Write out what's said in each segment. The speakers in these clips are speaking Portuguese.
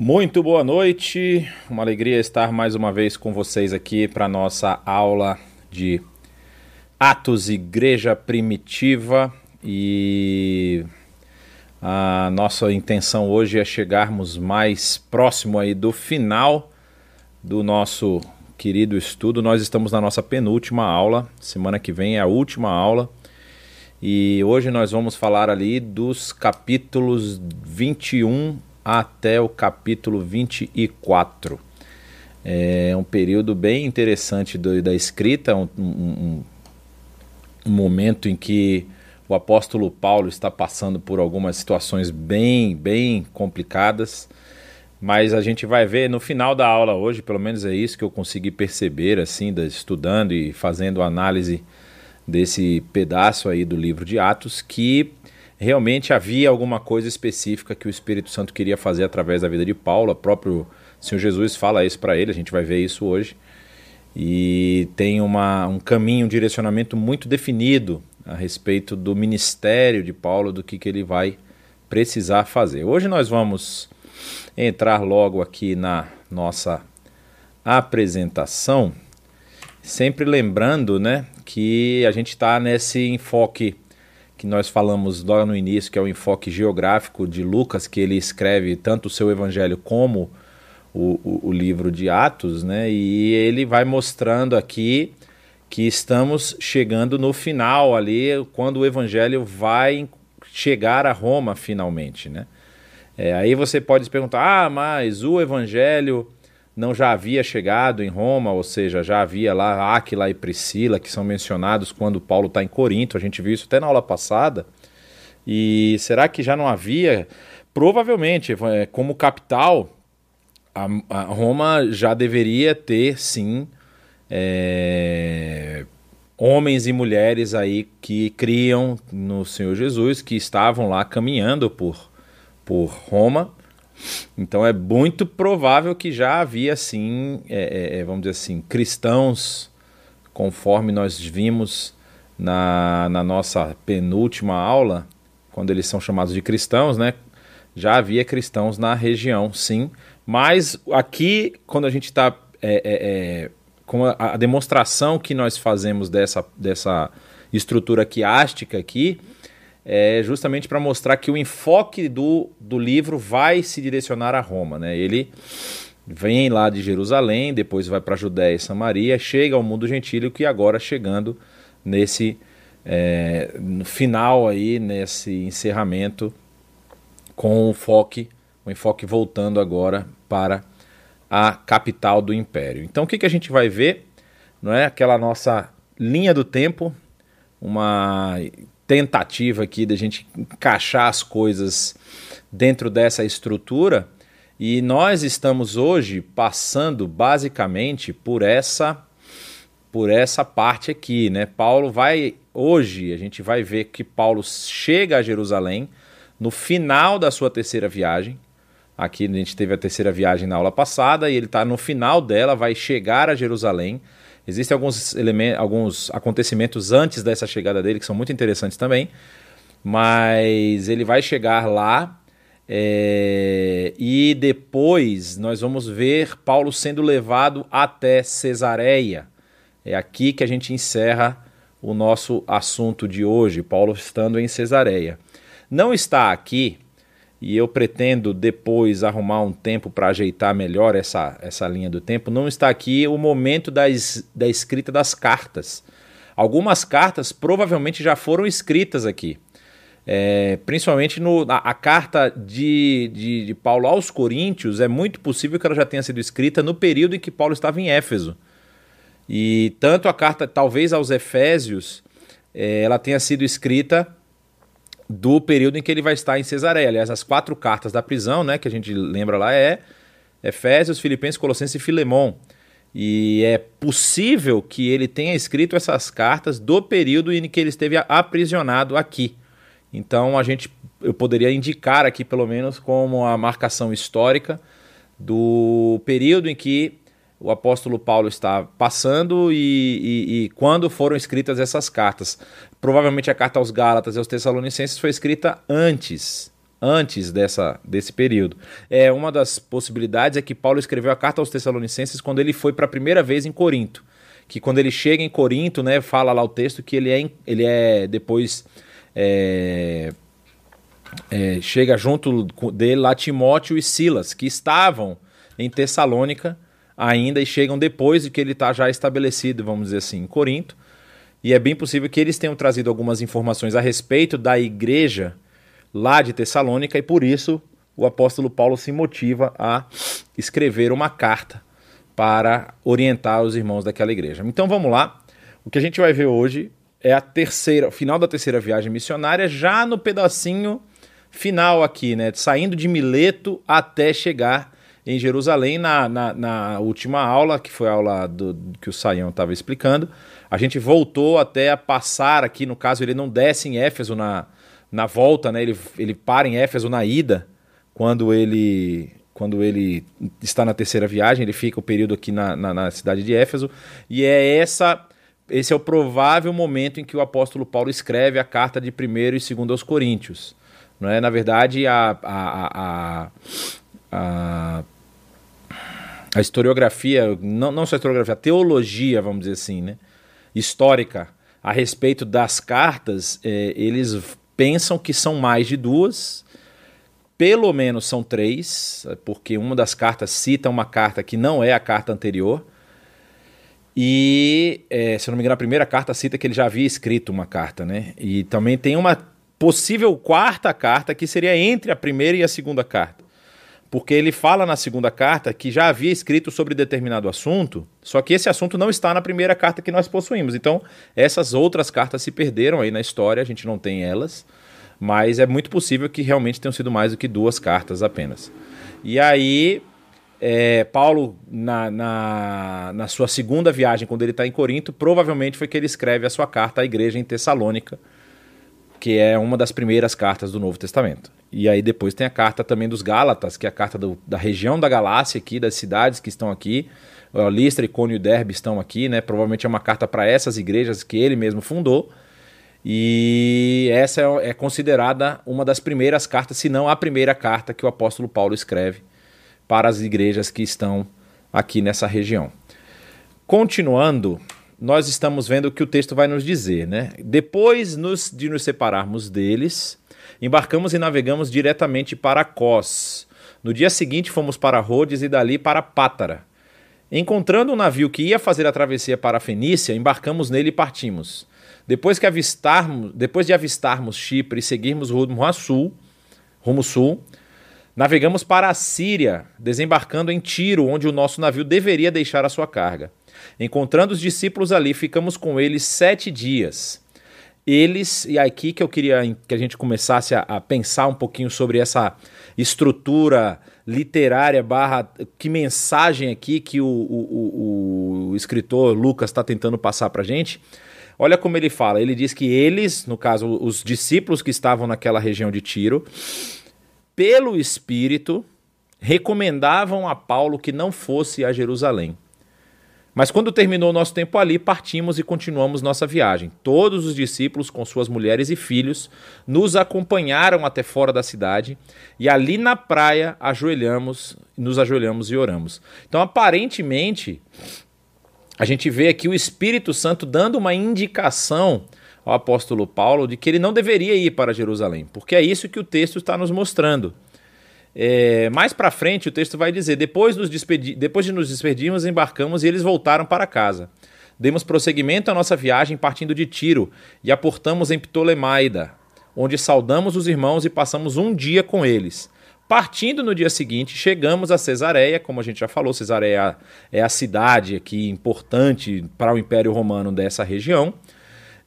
Muito boa noite, uma alegria estar mais uma vez com vocês aqui para nossa aula de Atos Igreja Primitiva e a nossa intenção hoje é chegarmos mais próximo aí do final do nosso querido estudo. Nós estamos na nossa penúltima aula, semana que vem é a última aula. E hoje nós vamos falar ali dos capítulos 21 até o capítulo 24. É um período bem interessante do, da escrita, um, um, um momento em que o apóstolo Paulo está passando por algumas situações bem, bem complicadas, mas a gente vai ver no final da aula hoje, pelo menos é isso que eu consegui perceber, assim, estudando e fazendo análise desse pedaço aí do livro de Atos, que realmente havia alguma coisa específica que o Espírito Santo queria fazer através da vida de Paulo. O próprio Senhor Jesus fala isso para ele, a gente vai ver isso hoje. E tem uma, um caminho, um direcionamento muito definido a respeito do ministério de Paulo, do que, que ele vai precisar fazer. Hoje nós vamos entrar logo aqui na nossa apresentação, sempre lembrando né, que a gente está nesse enfoque que nós falamos logo no início, que é o enfoque geográfico de Lucas, que ele escreve tanto o seu evangelho como o, o, o livro de Atos, né? E ele vai mostrando aqui que estamos chegando no final ali, quando o evangelho vai chegar a Roma finalmente, né? É, aí você pode se perguntar, ah, mas o evangelho não já havia chegado em Roma, ou seja, já havia lá Áquila e Priscila, que são mencionados quando Paulo está em Corinto, a gente viu isso até na aula passada. E será que já não havia? Provavelmente, é, como capital, a Roma já deveria ter, sim, é, homens e mulheres aí que criam no Senhor Jesus, que estavam lá caminhando por, por Roma então é muito provável que já havia assim, é, é, é, vamos dizer assim, cristãos, conforme nós vimos na, na nossa penúltima aula, quando eles são chamados de cristãos, né? Já havia cristãos na região, sim. Mas aqui, quando a gente está é, é, é, com a, a, demonstração que nós fazemos dessa, dessa estrutura quiástica aqui, é justamente para mostrar que o enfoque do, do livro vai se direcionar a Roma. Né? Ele vem lá de Jerusalém, depois vai para Judéia e Samaria, chega ao mundo gentílico e agora chegando nesse é, no final aí, nesse encerramento, com o foco, o enfoque voltando agora para a capital do império. Então o que, que a gente vai ver? Não é aquela nossa linha do tempo, uma tentativa aqui da gente encaixar as coisas dentro dessa estrutura. E nós estamos hoje passando basicamente por essa por essa parte aqui, né? Paulo vai hoje a gente vai ver que Paulo chega a Jerusalém no final da sua terceira viagem. Aqui a gente teve a terceira viagem na aula passada e ele está no final dela, vai chegar a Jerusalém Existem alguns, elementos, alguns acontecimentos antes dessa chegada dele que são muito interessantes também, mas ele vai chegar lá é, e depois nós vamos ver Paulo sendo levado até Cesareia. É aqui que a gente encerra o nosso assunto de hoje, Paulo estando em Cesareia. Não está aqui e eu pretendo depois arrumar um tempo para ajeitar melhor essa, essa linha do tempo, não está aqui o momento das, da escrita das cartas. Algumas cartas provavelmente já foram escritas aqui. É, principalmente no, a, a carta de, de, de, Paulo aos Coríntios, é muito possível que ela já tenha sido escrita no período em que Paulo estava em Éfeso. E tanto a carta, talvez aos Efésios, é, ela tenha sido escrita do período em que ele vai estar em Cesareia. Aliás, as quatro cartas da prisão, né, que a gente lembra lá é Efésios, Filipenses, Colossenses e Filemon. E é possível que ele tenha escrito essas cartas do período em que ele esteve aprisionado aqui. Então a gente eu poderia indicar aqui pelo menos como a marcação histórica do período em que o apóstolo Paulo está passando e, e, e, quando foram escritas essas cartas. Provavelmente a carta aos Gálatas e aos Tessalonicenses foi escrita antes antes dessa, desse período. É Uma das possibilidades é que Paulo escreveu a carta aos Tessalonicenses quando ele foi para a primeira vez em Corinto. Que quando ele chega em Corinto, né, fala lá o texto que ele é, ele é depois. É, é, chega junto dele lá Timóteo e Silas, que estavam em Tessalônica ainda e chegam depois de que ele está já estabelecido, vamos dizer assim, em Corinto. E é bem possível que eles tenham trazido algumas informações a respeito da igreja lá de Tessalônica e por isso o apóstolo Paulo se motiva a escrever uma carta para orientar os irmãos daquela igreja. Então vamos lá. O que a gente vai ver hoje é a terceira, final da terceira viagem missionária, já no pedacinho final aqui, né? Saindo de Mileto até chegar em Jerusalém na, na, na, última aula, que foi a aula do, que o Saião estava explicando. A gente voltou até a passar aqui, no caso, ele não desce em Éfeso na, na volta, né? Ele, ele para em Éfeso na ida, quando ele quando ele está na terceira viagem, ele fica o período aqui na, na, na cidade de Éfeso, e é essa esse é o provável momento em que o apóstolo Paulo escreve a carta de 1 e 2 aos Coríntios. Não é? Na verdade, a, a, a, a a historiografia, não, não só a historiografia, a teologia, vamos dizer assim, né, histórica a respeito das cartas, é, eles pensam que são mais de duas, pelo menos são três, porque uma das cartas cita uma carta que não é a carta anterior. E, é, se eu não me engano, a primeira carta cita que ele já havia escrito uma carta, né? E também tem uma possível quarta carta que seria entre a primeira e a segunda carta porque ele fala na segunda carta que já havia escrito sobre determinado assunto, só que esse assunto não está na primeira carta que nós possuímos. Então, essas outras cartas se perderam aí na história, a gente não tem elas, mas é muito possível que realmente tenham sido mais do que duas cartas apenas. E aí, é, Paulo, na, na, na, sua segunda viagem, quando ele está em Corinto, provavelmente foi que ele escreve a sua carta à igreja em Tessalônica, que é uma das primeiras cartas do Novo Testamento. E aí depois tem a carta também dos Gálatas, que é a carta do, da região da Galácia aqui, das cidades que estão aqui. Listra, Icônio e Derbe estão aqui, né? Provavelmente é uma carta para essas igrejas que ele mesmo fundou. E essa é, é, considerada uma das primeiras cartas, se não a primeira carta que o apóstolo Paulo escreve para as igrejas que estão aqui nessa região. Continuando, nós estamos vendo o que o texto vai nos dizer, né? Depois nos, de nos separarmos deles, embarcamos e navegamos diretamente para Cós. No dia seguinte fomos para Rhodes e dali para Pátara. Encontrando um navio que ia fazer a travessia para a Fenícia, embarcamos nele e partimos. Depois, que avistarmos, depois de avistarmos Chipre e seguirmos rumo a sul, rumo sul, navegamos para a Síria, desembarcando em Tiro, onde o nosso navio deveria deixar a sua carga. Encontrando os discípulos ali, ficamos com eles sete dias. Eles, e aqui que eu queria que a gente começasse a, a pensar um pouquinho sobre essa estrutura literária barra que mensagem aqui que o, o, o, o escritor Lucas está tentando passar para gente. Olha como ele fala. Ele diz que eles, no caso, os discípulos que estavam naquela região de Tiro, pelo Espírito, recomendavam a Paulo que não fosse a Jerusalém. Mas quando terminou nosso tempo ali, partimos e continuamos nossa viagem. Todos os discípulos, com suas mulheres e filhos, nos acompanharam até fora da cidade e ali na praia ajoelhamos, nos ajoelhamos e oramos. Então, aparentemente, a gente vê aqui o Espírito Santo dando uma indicação ao apóstolo Paulo de que ele não deveria ir para Jerusalém, porque é isso que o texto está nos mostrando. É, mais para frente, o texto vai dizer: depois, nos despedi depois de nos despedirmos, embarcamos e eles voltaram para casa. Demos prosseguimento à nossa viagem partindo de Tiro e aportamos em Ptolemaida, onde saudamos os irmãos e passamos um dia com eles. Partindo no dia seguinte, chegamos a Cesareia, como a gente já falou, Cesareia é a cidade aqui importante para o Império Romano dessa região.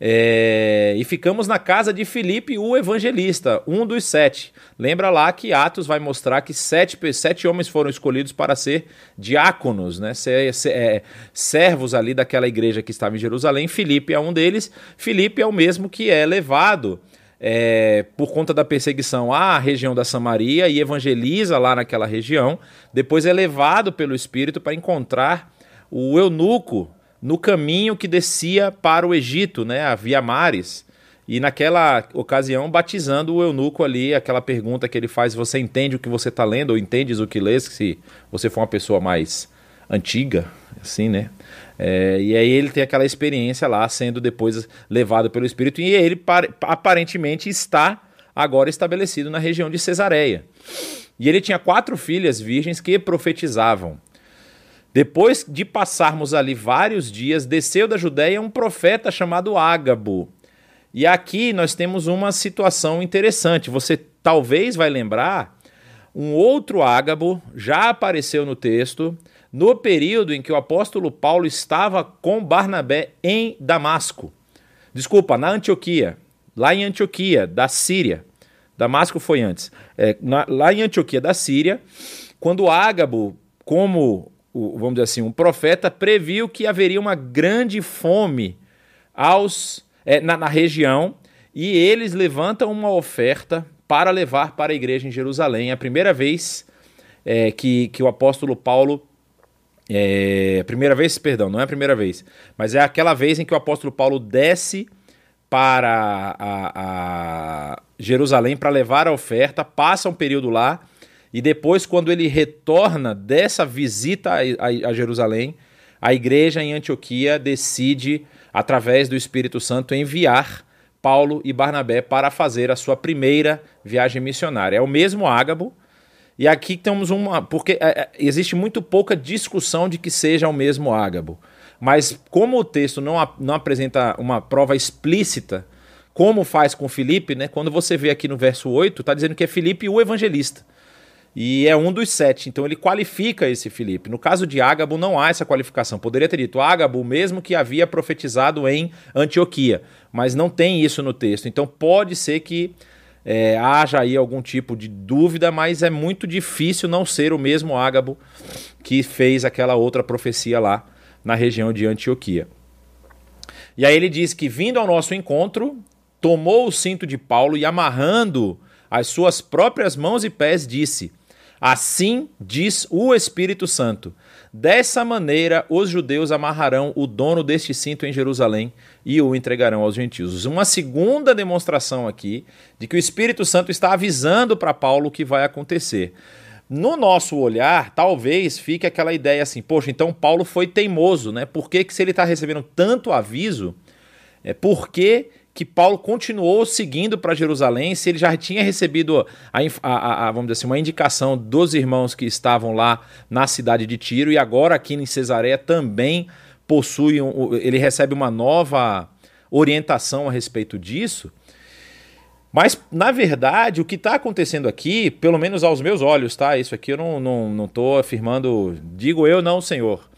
É, e ficamos na casa de Filipe, o evangelista, um dos sete. Lembra lá que Atos vai mostrar que sete, sete homens foram escolhidos para ser diáconos, né? Ser, ser, é, servos ali daquela igreja que estava em Jerusalém. Filipe é um deles. Filipe é o mesmo que é levado é, por conta da perseguição à região da Samaria e evangeliza lá naquela região. Depois é levado pelo Espírito para encontrar o eunuco no caminho que descia para o Egito, né, a Via Mares. e naquela ocasião batizando o eunuco ali, aquela pergunta que ele faz: você entende o que você está lendo ou entendes o que lês? Se você for uma pessoa mais antiga, assim, né? É, e aí ele tem aquela experiência lá, sendo depois levado pelo Espírito, e ele aparentemente está agora estabelecido na região de Cesareia. E ele tinha quatro filhas virgens que profetizavam. Depois de passarmos ali vários dias, desceu da Judéia um profeta chamado Ágabo. E aqui nós temos uma situação interessante. Você talvez vai lembrar, um outro Ágabo já apareceu no texto no período em que o apóstolo Paulo estava com Barnabé em Damasco. Desculpa, na Antioquia, lá em Antioquia, da Síria. Damasco foi antes. É, na, lá em Antioquia da Síria, quando Ágabo, como o, vamos dizer assim, um profeta, previu que haveria uma grande fome aos, é, na, na região e eles levantam uma oferta para levar para a igreja em Jerusalém. É a primeira vez é, que, que o apóstolo Paulo. É, primeira vez, perdão, não é a primeira vez, mas é aquela vez em que o apóstolo Paulo desce para a, a Jerusalém para levar a oferta, passa um período lá e depois, quando ele retorna dessa visita a, Jerusalém, a igreja em Antioquia decide, através do Espírito Santo, enviar Paulo e Barnabé para fazer a sua primeira viagem missionária. É o mesmo Ágabo, e aqui temos uma. Porque é, é existe muito pouca discussão de que seja o mesmo Ágabo. Mas como o texto não, não apresenta uma prova explícita, como faz com Filipe, né? Quando você vê aqui no verso 8, está dizendo que é Filipe o evangelista. E é um dos sete, então ele qualifica esse Filipe. No caso de Ágabo, não há essa qualificação. Poderia ter dito Ágabo, mesmo que havia profetizado em Antioquia, mas não tem isso no texto. Então pode ser que é, haja aí algum tipo de dúvida, mas é muito difícil não ser o mesmo Ágabo que fez aquela outra profecia lá na região de Antioquia. E aí ele diz que, vindo ao nosso encontro, tomou o cinto de Paulo e, amarrando as suas próprias mãos e pés, disse: Assim diz o Espírito Santo: Dessa maneira os judeus amarrarão o dono deste cinto em Jerusalém e o entregarão aos gentios. Uma segunda demonstração aqui de que o Espírito Santo está avisando para Paulo o que vai acontecer. No nosso olhar, talvez fique aquela ideia assim: poxa, então Paulo foi teimoso, né? Por que, que se ele está recebendo tanto aviso, é porque que Paulo continuou seguindo para Jerusalém, se ele já tinha recebido a, a, a, vamos dizer assim, uma indicação dos irmãos que estavam lá na cidade de Tiro e agora aqui em Cesareia também possui, um, ele recebe uma nova orientação a respeito disso. Mas, na verdade, o que está acontecendo aqui, pelo menos aos meus olhos, tá? Isso aqui eu não estou não, não afirmando, digo eu não, Senhor.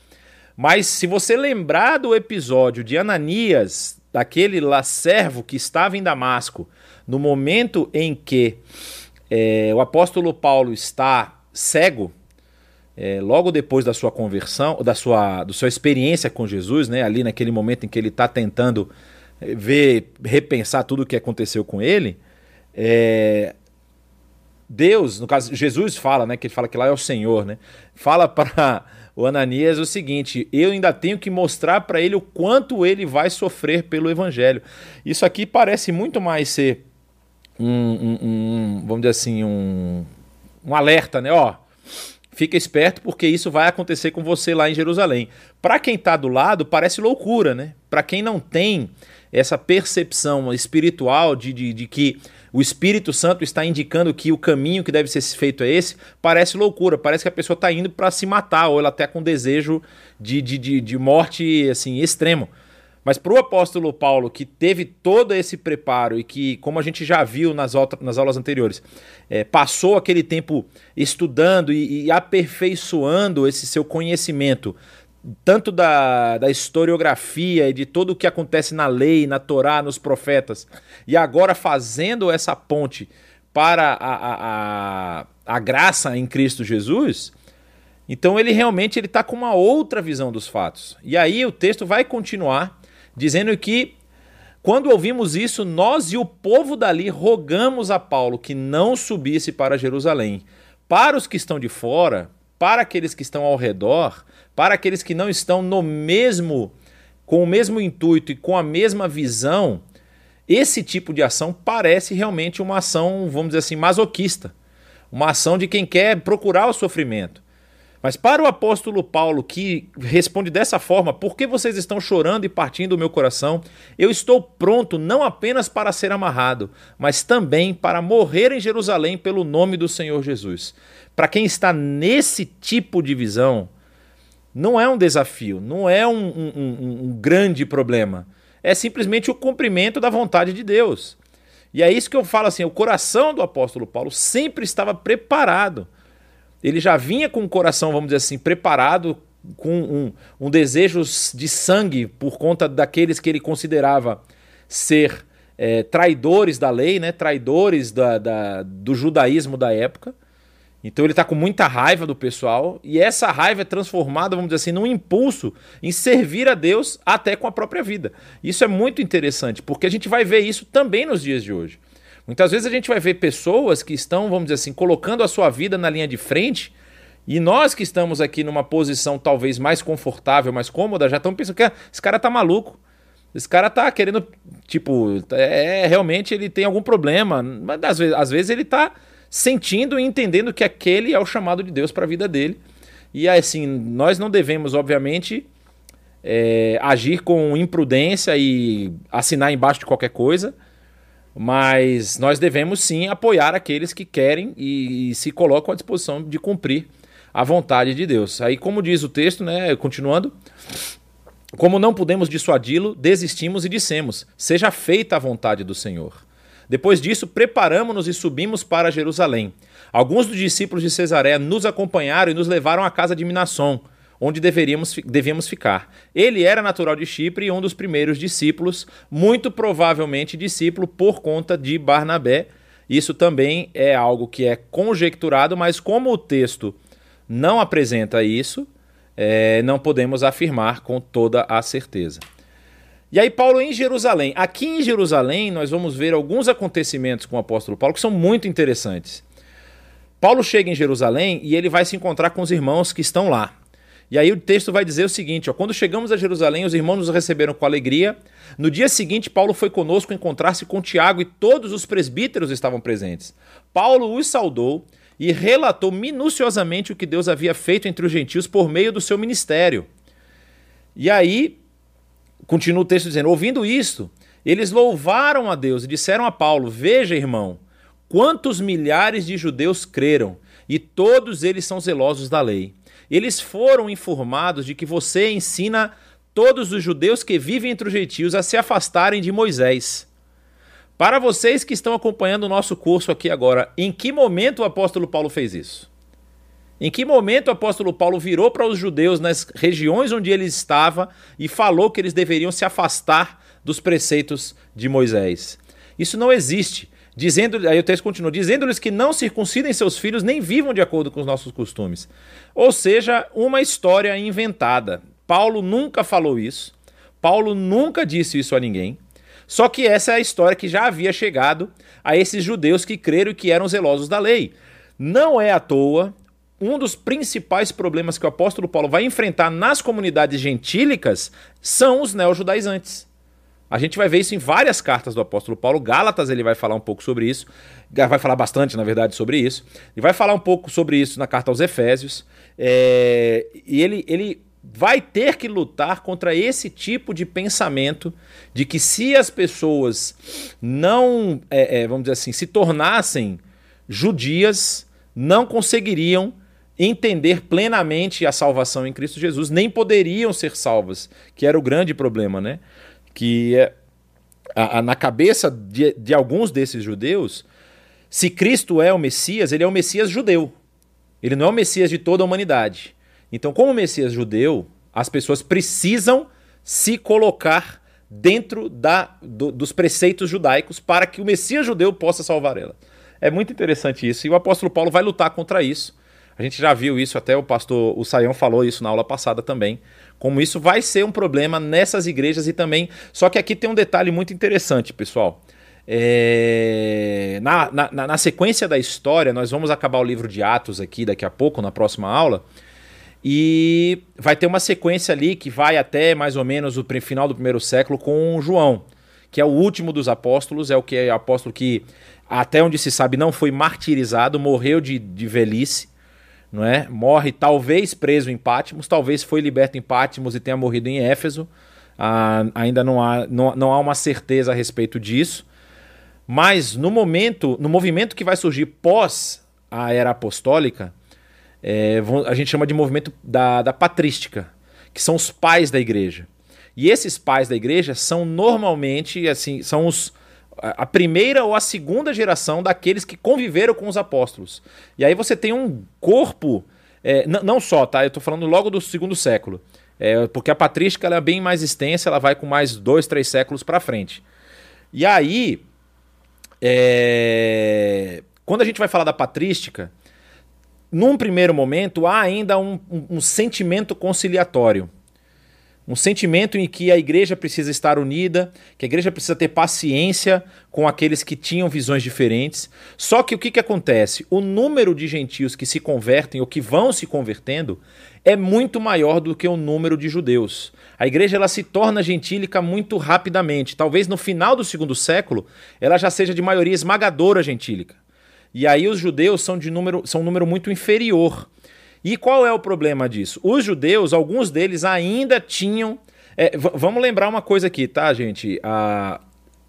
Mas se você lembrar do episódio de Ananias daquele servo que estava em Damasco, no momento em que é, o apóstolo Paulo está cego, é, logo depois da sua conversão, da sua, da sua experiência com Jesus, né, ali naquele momento em que ele está tentando é, ver, repensar tudo o que aconteceu com ele, é, Deus, no caso, Jesus fala, né, que ele fala que lá é o Senhor, né, fala para o Ananias o seguinte: eu ainda tenho que mostrar para ele o quanto ele vai sofrer pelo evangelho. Isso aqui parece muito mais ser um, um, um vamos dizer assim, um, um alerta, né? Ó, fica esperto porque isso vai acontecer com você lá em Jerusalém. Para quem está do lado, parece loucura, né? Para quem não tem essa percepção espiritual de, de, de que o Espírito Santo está indicando que o caminho que deve ser feito é esse, parece loucura, parece que a pessoa está indo para se matar, ou ela até com desejo de, de, de, de morte assim extremo. Mas para o apóstolo Paulo, que teve todo esse preparo e que, como a gente já viu nas, nas aulas anteriores, é, passou aquele tempo estudando e, e aperfeiçoando esse seu conhecimento tanto da, da historiografia e de tudo o que acontece na lei, na Torá, nos profetas, e agora fazendo essa ponte para a, a, a, graça em Cristo Jesus, então ele realmente ele está com uma outra visão dos fatos. E aí o texto vai continuar dizendo que quando ouvimos isso, nós e o povo dali rogamos a Paulo que não subisse para Jerusalém. Para os que estão de fora, para aqueles que estão ao redor, para aqueles que não estão no mesmo com o mesmo intuito e com a mesma visão, esse tipo de ação parece realmente uma ação, vamos dizer assim, masoquista. Uma ação de quem quer procurar o sofrimento. Mas para o apóstolo Paulo, que responde dessa forma: Por que vocês estão chorando e partindo o meu coração? Eu estou pronto não apenas para ser amarrado, mas também para morrer em Jerusalém pelo nome do Senhor Jesus. Para quem está nesse tipo de visão, não é um desafio, não é um, um, um, um grande problema. É simplesmente o cumprimento da vontade de Deus. E é isso que eu falo assim: o coração do apóstolo Paulo sempre estava preparado ele já vinha com o coração, vamos dizer assim, preparado, com um, um desejo de sangue por conta daqueles que ele considerava ser é, traidores da lei, né? traidores da, da, do judaísmo da época. Então ele está com muita raiva do pessoal e essa raiva é transformada, vamos dizer assim, num impulso em servir a Deus até com a própria vida. Isso é muito interessante, porque a gente vai ver isso também nos dias de hoje. Muitas vezes a gente vai ver pessoas que estão, vamos dizer assim, colocando a sua vida na linha de frente e nós que estamos aqui numa posição talvez mais confortável, mais cômoda, já estamos pensando que esse cara tá maluco. Esse cara tá querendo, tipo, é, realmente ele tem algum problema, mas às vezes, às vezes ele tá sentindo e entendendo que aquele é o chamado de Deus para a vida dele. E assim, nós não devemos, obviamente, é, agir com imprudência e assinar embaixo de qualquer coisa. Mas nós devemos sim apoiar aqueles que querem e, e se colocam à disposição de cumprir a vontade de Deus. Aí, como diz o texto, né, continuando, como não pudemos dissuadi-lo, desistimos e dissemos: Seja feita a vontade do Senhor. Depois disso, preparamos-nos e subimos para Jerusalém. Alguns dos discípulos de Cesareia nos acompanharam e nos levaram à casa de Minasson, onde deveríamos, devíamos ficar. Ele era natural de Chipre e um dos primeiros discípulos, muito provavelmente discípulo por conta de Barnabé. Isso também é algo que é conjecturado, mas como o texto não apresenta isso, é, não podemos afirmar com toda a certeza. E aí, Paulo em Jerusalém. Aqui em Jerusalém, nós vamos ver alguns acontecimentos com o apóstolo Paulo que são muito interessantes. Paulo chega em Jerusalém e ele vai se encontrar com os irmãos que estão lá. E aí o texto vai dizer o seguinte: ó, quando chegamos a Jerusalém, os irmãos nos receberam com alegria. No dia seguinte, Paulo foi conosco encontrar-se com Tiago e todos os presbíteros estavam presentes. Paulo os saudou e relatou minuciosamente o que Deus havia feito entre os gentios por meio do seu ministério. E aí, continua o texto dizendo: ouvindo isto, eles louvaram a Deus e disseram a Paulo: Veja, irmão, quantos milhares de judeus creram, e todos eles são zelosos da lei. Eles foram informados de que você ensina todos os judeus que vivem entre os gentios a se afastarem de Moisés. Para vocês que estão acompanhando o nosso curso aqui agora, em que momento o apóstolo Paulo fez isso? Em que momento o apóstolo Paulo virou para os judeus nas regiões onde ele estava e falou que eles deveriam se afastar dos preceitos de Moisés? Isso não existe dizendo, aí o texto continua, dizendo-lhes que não circuncidem seus filhos nem vivam de acordo com os nossos costumes. Ou seja, uma história inventada. Paulo nunca falou isso. Paulo nunca disse isso a ninguém. Só que essa é a história que já havia chegado a esses judeus que creram que eram zelosos da lei. Não é à toa um dos principais problemas que o apóstolo Paulo vai enfrentar nas comunidades gentílicas são os neojudaizantes. A gente vai ver isso em várias cartas do apóstolo Paulo. Gálatas ele vai falar um pouco sobre isso. Vai falar bastante, na verdade, sobre isso. E vai falar um pouco sobre isso na carta aos Efésios. É... E ele, ele vai ter que lutar contra esse tipo de pensamento de que se as pessoas não, é, é, vamos dizer assim, se tornassem judias, não conseguiriam entender plenamente a salvação em Cristo Jesus, nem poderiam ser salvas, que era o grande problema, né? que é, a, a, na cabeça de, de alguns desses judeus, se Cristo é o Messias, ele é o Messias judeu. Ele não é o Messias de toda a humanidade. Então, como Messias judeu, as pessoas precisam se colocar dentro da, do, dos preceitos judaicos para que o Messias judeu possa salvar ela. É muito interessante isso. E o apóstolo Paulo vai lutar contra isso. A gente já viu isso, até o pastor o Saião falou isso na aula passada também como isso vai ser um problema nessas igrejas e também. Só que aqui tem um detalhe muito interessante, pessoal. É... Na, na, na, sequência da história, nós vamos acabar o livro de Atos aqui daqui a pouco, na próxima aula. E vai ter uma sequência ali que vai até mais ou menos o final do primeiro século com João, que é o último dos apóstolos, é o que é o apóstolo que, até onde se sabe, não foi martirizado, morreu de, de velhice, não é? Morre talvez preso em Pátimos, talvez foi liberto em Pátimos e tenha morrido em Éfeso. Ah, ainda não há, não, não há uma certeza a respeito disso. Mas no momento, no movimento que vai surgir pós a era apostólica, é, a gente chama de movimento da, da patrística, que são os pais da igreja. E esses pais da igreja são normalmente, assim, são os a primeira ou a segunda geração daqueles que conviveram com os apóstolos. E aí você tem um corpo, é, não só, tá? Eu estou falando logo do segundo século. É, porque a patrística é bem mais extensa, ela vai com mais dois, três séculos para frente. E aí, é, quando a gente vai falar da patrística, num primeiro momento há ainda um, um sentimento conciliatório. Um sentimento em que a igreja precisa estar unida, que a igreja precisa ter paciência com aqueles que tinham visões diferentes. Só que o que, que acontece? O número de gentios que se convertem ou que vão se convertendo é muito maior do que o número de judeus. A igreja ela se torna gentílica muito rapidamente. Talvez no final do segundo século ela já seja de maioria esmagadora gentílica. E aí os judeus são de número, são um número muito inferior. E qual é o problema disso? Os judeus, alguns deles ainda tinham. É, vamos lembrar uma coisa aqui, tá, gente? A,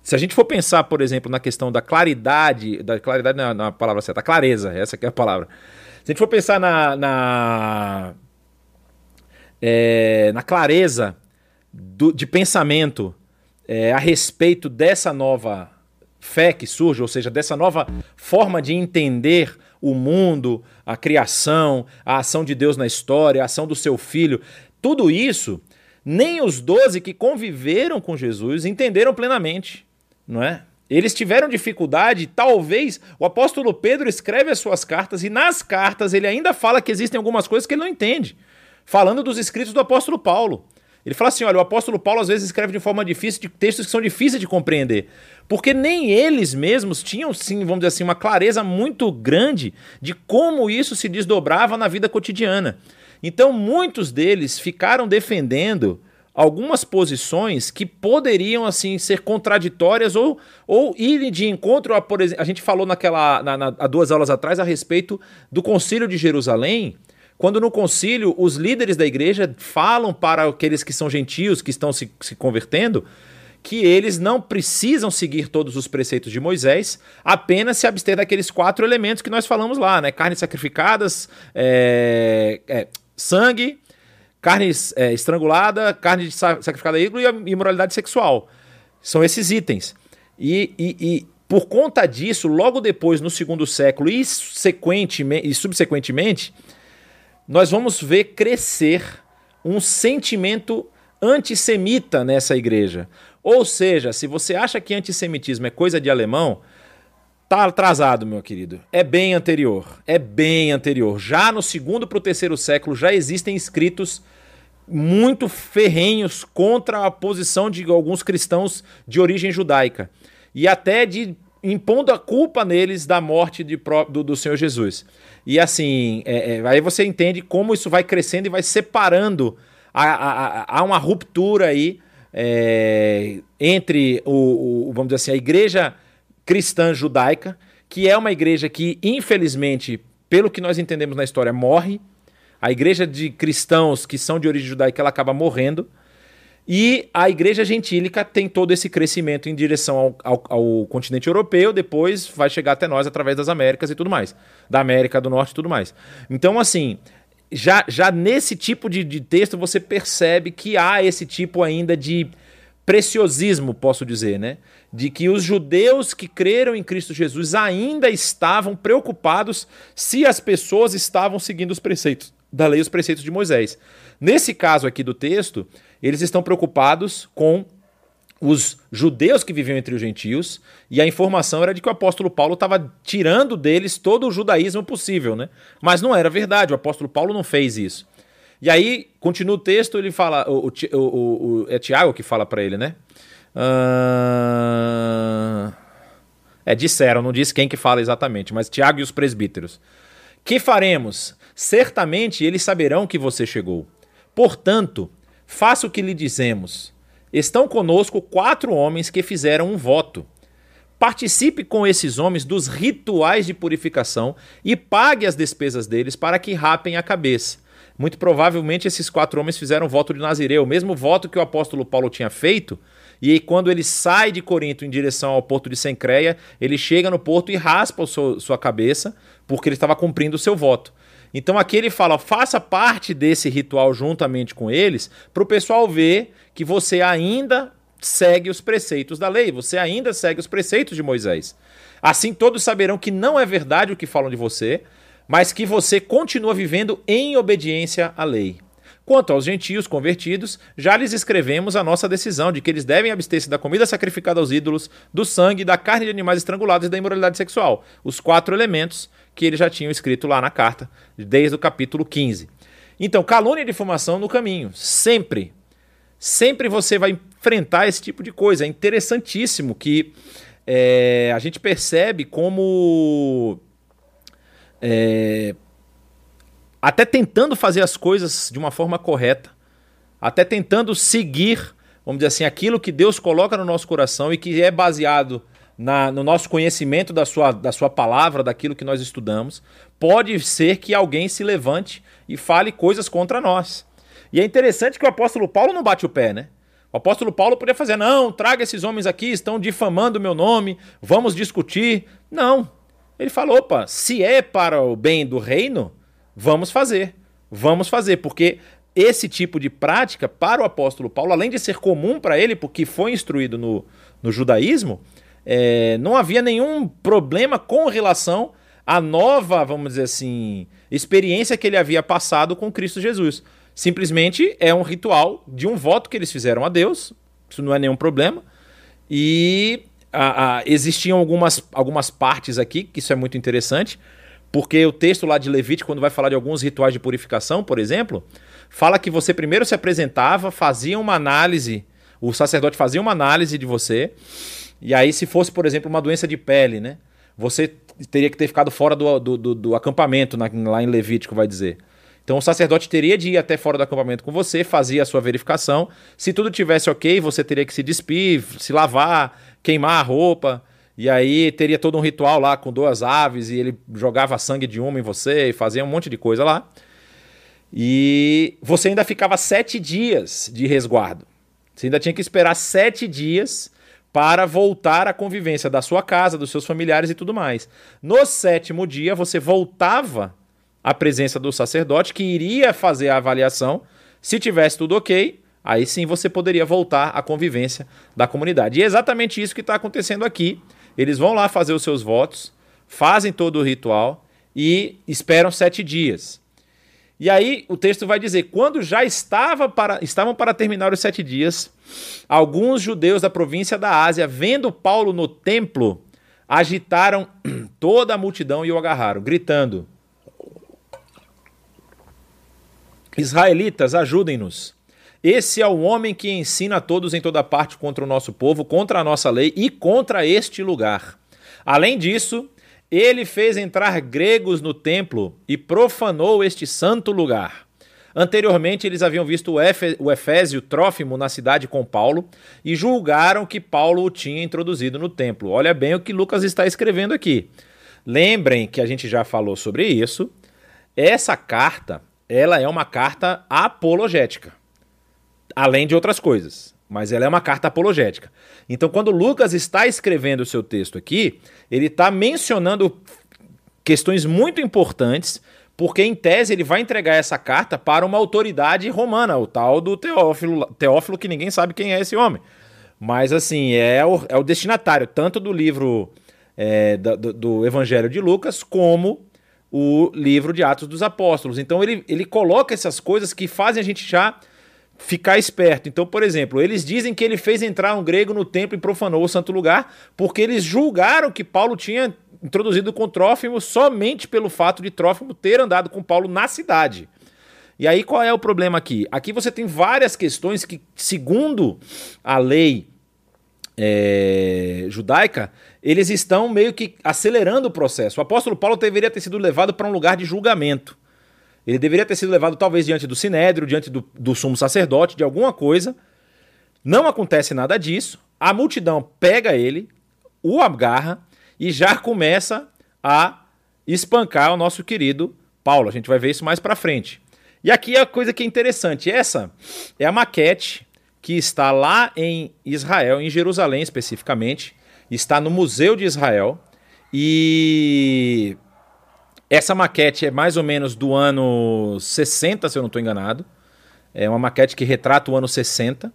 se a gente for pensar, por exemplo, na questão da claridade, da claridade na, na palavra certa, a clareza, essa que é a palavra. Se a gente for pensar na, na, é, na clareza do, de pensamento é, a respeito dessa nova fé que surge, ou seja, dessa nova forma de entender o mundo, a criação, a ação de Deus na história, a ação do seu filho, tudo isso, nem os doze que conviveram com Jesus entenderam plenamente, não é? Eles tiveram dificuldade, talvez o apóstolo Pedro escreve as suas cartas e nas cartas ele ainda fala que existem algumas coisas que ele não entende, falando dos escritos do apóstolo Paulo. Ele fala assim: olha, o apóstolo Paulo às vezes escreve de forma difícil, de textos que são difíceis de compreender. Porque nem eles mesmos tinham, sim, vamos dizer assim, uma clareza muito grande de como isso se desdobrava na vida cotidiana. Então, muitos deles ficaram defendendo algumas posições que poderiam assim ser contraditórias ou, ou ir de encontro a, por exemplo, a gente falou naquela na, na, há duas aulas atrás a respeito do Concílio de Jerusalém, quando no concílio os líderes da igreja falam para aqueles que são gentios, que estão se, se convertendo, que eles não precisam seguir todos os preceitos de Moisés, apenas se abster daqueles quatro elementos que nós falamos lá, né? Carnes sacrificadas, é, é, sangue, carne é, estrangulada, carne sacrificada ídolo e imoralidade sexual. São esses itens. E, e, e, por conta disso, logo depois, no segundo século e, e subsequentemente, nós vamos ver crescer um sentimento antissemita nessa igreja. Ou seja, se você acha que antissemitismo é coisa de alemão, tá atrasado, meu querido. É bem anterior. É bem anterior. Já no segundo para o terceiro século já existem escritos muito ferrenhos contra a posição de alguns cristãos de origem judaica e até de impondo a culpa neles da morte de, do, do Senhor Jesus. E assim, é, é, aí você entende como isso vai crescendo e vai separando. Há, uma ruptura aí é, entre o, o, vamos dizer assim, a igreja cristã judaica, que é uma igreja que, infelizmente, pelo que nós entendemos na história, morre. A igreja de cristãos que são de origem judaica ela acaba morrendo. E a igreja gentílica tem todo esse crescimento em direção ao, ao, ao, continente europeu, depois vai chegar até nós através das Américas e tudo mais. Da América do Norte e tudo mais. Então, assim, já, já nesse tipo de, de texto você percebe que há esse tipo ainda de preciosismo, posso dizer, né? De que os judeus que creram em Cristo Jesus ainda estavam preocupados se as pessoas estavam seguindo os preceitos da lei, os preceitos de Moisés. Nesse caso aqui do texto, eles estão preocupados com os judeus que viviam entre os gentios, e a informação era de que o apóstolo Paulo estava tirando deles todo o judaísmo possível, né? Mas não era verdade, o apóstolo Paulo não fez isso. E aí, continua o texto, ele fala, o, o, o, é Tiago que fala para ele, né? Uh... É, disseram, não disse quem que fala exatamente, mas Tiago e os presbíteros. Que faremos? Certamente eles saberão que você chegou. Portanto, Faça o que lhe dizemos. estão conosco quatro homens que fizeram um voto. Participe com esses homens dos rituais de purificação e pague as despesas deles para que rapem a cabeça. Muito provavelmente esses quatro homens fizeram voto de Nazireu, o mesmo voto que o apóstolo Paulo tinha feito. E quando ele sai de Corinto em direção ao porto de Sencreia, ele chega no porto e raspa seu, sua cabeça, porque ele estava cumprindo o seu voto. Então aqui ele fala: faça parte desse ritual juntamente com eles, para o pessoal ver que você ainda segue os preceitos da lei, você ainda segue os preceitos de Moisés. Assim todos saberão que não é verdade o que falam de você, mas que você continua vivendo em obediência à lei. Quanto aos gentios convertidos, já lhes escrevemos a nossa decisão de que eles devem abster-se da comida sacrificada aos ídolos, do sangue, da carne de animais estrangulados e da imoralidade sexual. Os quatro elementos que eles já tinham escrito lá na carta, desde o capítulo 15. Então, calúnia e difamação no caminho, sempre. Sempre você vai enfrentar esse tipo de coisa. É interessantíssimo que é, a gente percebe como. É, até tentando fazer as coisas de uma forma correta, até tentando seguir, vamos dizer assim, aquilo que Deus coloca no nosso coração e que é baseado na, no nosso conhecimento da sua, da sua palavra, daquilo que nós estudamos, pode ser que alguém se levante e fale coisas contra nós. E é interessante que o apóstolo Paulo não bate o pé, né? O apóstolo Paulo poderia fazer, não, traga esses homens aqui, estão difamando o meu nome, vamos discutir. Não. Ele falou, opa, se é para o bem do reino, vamos fazer. Vamos fazer, porque esse tipo de prática, para o apóstolo Paulo, além de ser comum para ele, porque foi instruído no, no judaísmo, é, não havia nenhum problema com relação à nova, vamos dizer assim, experiência que ele havia passado com Cristo Jesus. Simplesmente é um ritual de um voto que eles fizeram a Deus, isso não é nenhum problema. E a, a, existiam algumas, algumas partes aqui, que isso é muito interessante, porque o texto lá de Levítico, quando vai falar de alguns rituais de purificação, por exemplo, fala que você primeiro se apresentava, fazia uma análise, o sacerdote fazia uma análise de você, e aí, se fosse, por exemplo, uma doença de pele, né? Você teria que ter ficado fora do, do, do, do acampamento, na, lá em Levítico, vai dizer. Então o sacerdote teria de ir até fora do acampamento com você, fazia a sua verificação. Se tudo tivesse ok, você teria que se despir, se lavar, queimar a roupa. E aí teria todo um ritual lá com duas aves e ele jogava sangue de uma em você e fazia um monte de coisa lá. E você ainda ficava sete dias de resguardo. Você ainda tinha que esperar sete dias para voltar à convivência da sua casa, dos seus familiares e tudo mais. No sétimo dia, você voltava à presença do sacerdote que iria fazer a avaliação. Se tivesse tudo ok, aí sim você poderia voltar à convivência da comunidade. E é exatamente isso que está acontecendo aqui. Eles vão lá fazer os seus votos, fazem todo o ritual e esperam sete dias. E aí o texto vai dizer: quando já estava para, estavam para terminar os sete dias, alguns judeus da província da Ásia, vendo Paulo no templo, agitaram toda a multidão e o agarraram, gritando: Israelitas, ajudem-nos. Esse é o homem que ensina a todos em toda parte contra o nosso povo, contra a nossa lei e contra este lugar. Além disso, ele fez entrar gregos no templo e profanou este santo lugar. Anteriormente, eles haviam visto o Efésio Trófimo na cidade com Paulo e julgaram que Paulo o tinha introduzido no templo. Olha bem o que Lucas está escrevendo aqui. Lembrem que a gente já falou sobre isso. Essa carta, ela é uma carta apologética, além de outras coisas mas ela é uma carta apologética. Então, quando Lucas está escrevendo o seu texto aqui, ele está mencionando questões muito importantes, porque em tese ele vai entregar essa carta para uma autoridade romana, o tal do Teófilo, Teófilo que ninguém sabe quem é esse homem. Mas assim, é o, é o destinatário tanto do livro é, do, do Evangelho de Lucas, como o livro de Atos dos Apóstolos. Então ele, ele coloca essas coisas que fazem a gente já ficar esperto. Então, por exemplo, eles dizem que ele fez entrar um grego no templo e profanou o santo lugar, porque eles julgaram que Paulo tinha introduzido com Trófimo somente pelo fato de Trófimo ter andado com Paulo na cidade. E aí qual é o problema aqui? Aqui você tem várias questões que, segundo a lei é, judaica, eles estão meio que acelerando o processo. O apóstolo Paulo deveria ter sido levado para um lugar de julgamento. Ele deveria ter sido levado talvez diante do sinédrio, diante do, do sumo sacerdote, de alguma coisa, Não acontece nada disso. A multidão pega ele, o agarra e já começa a espancar o nosso querido Paulo. A gente vai ver isso mais para frente. E aqui a coisa que é interessante. Essa é a maquete que está lá em Israel, em Jerusalém especificamente, está no Museu de Israel. E essa maquete é mais ou menos do ano 60, se eu não estou enganado. É uma maquete que retrata o ano 60.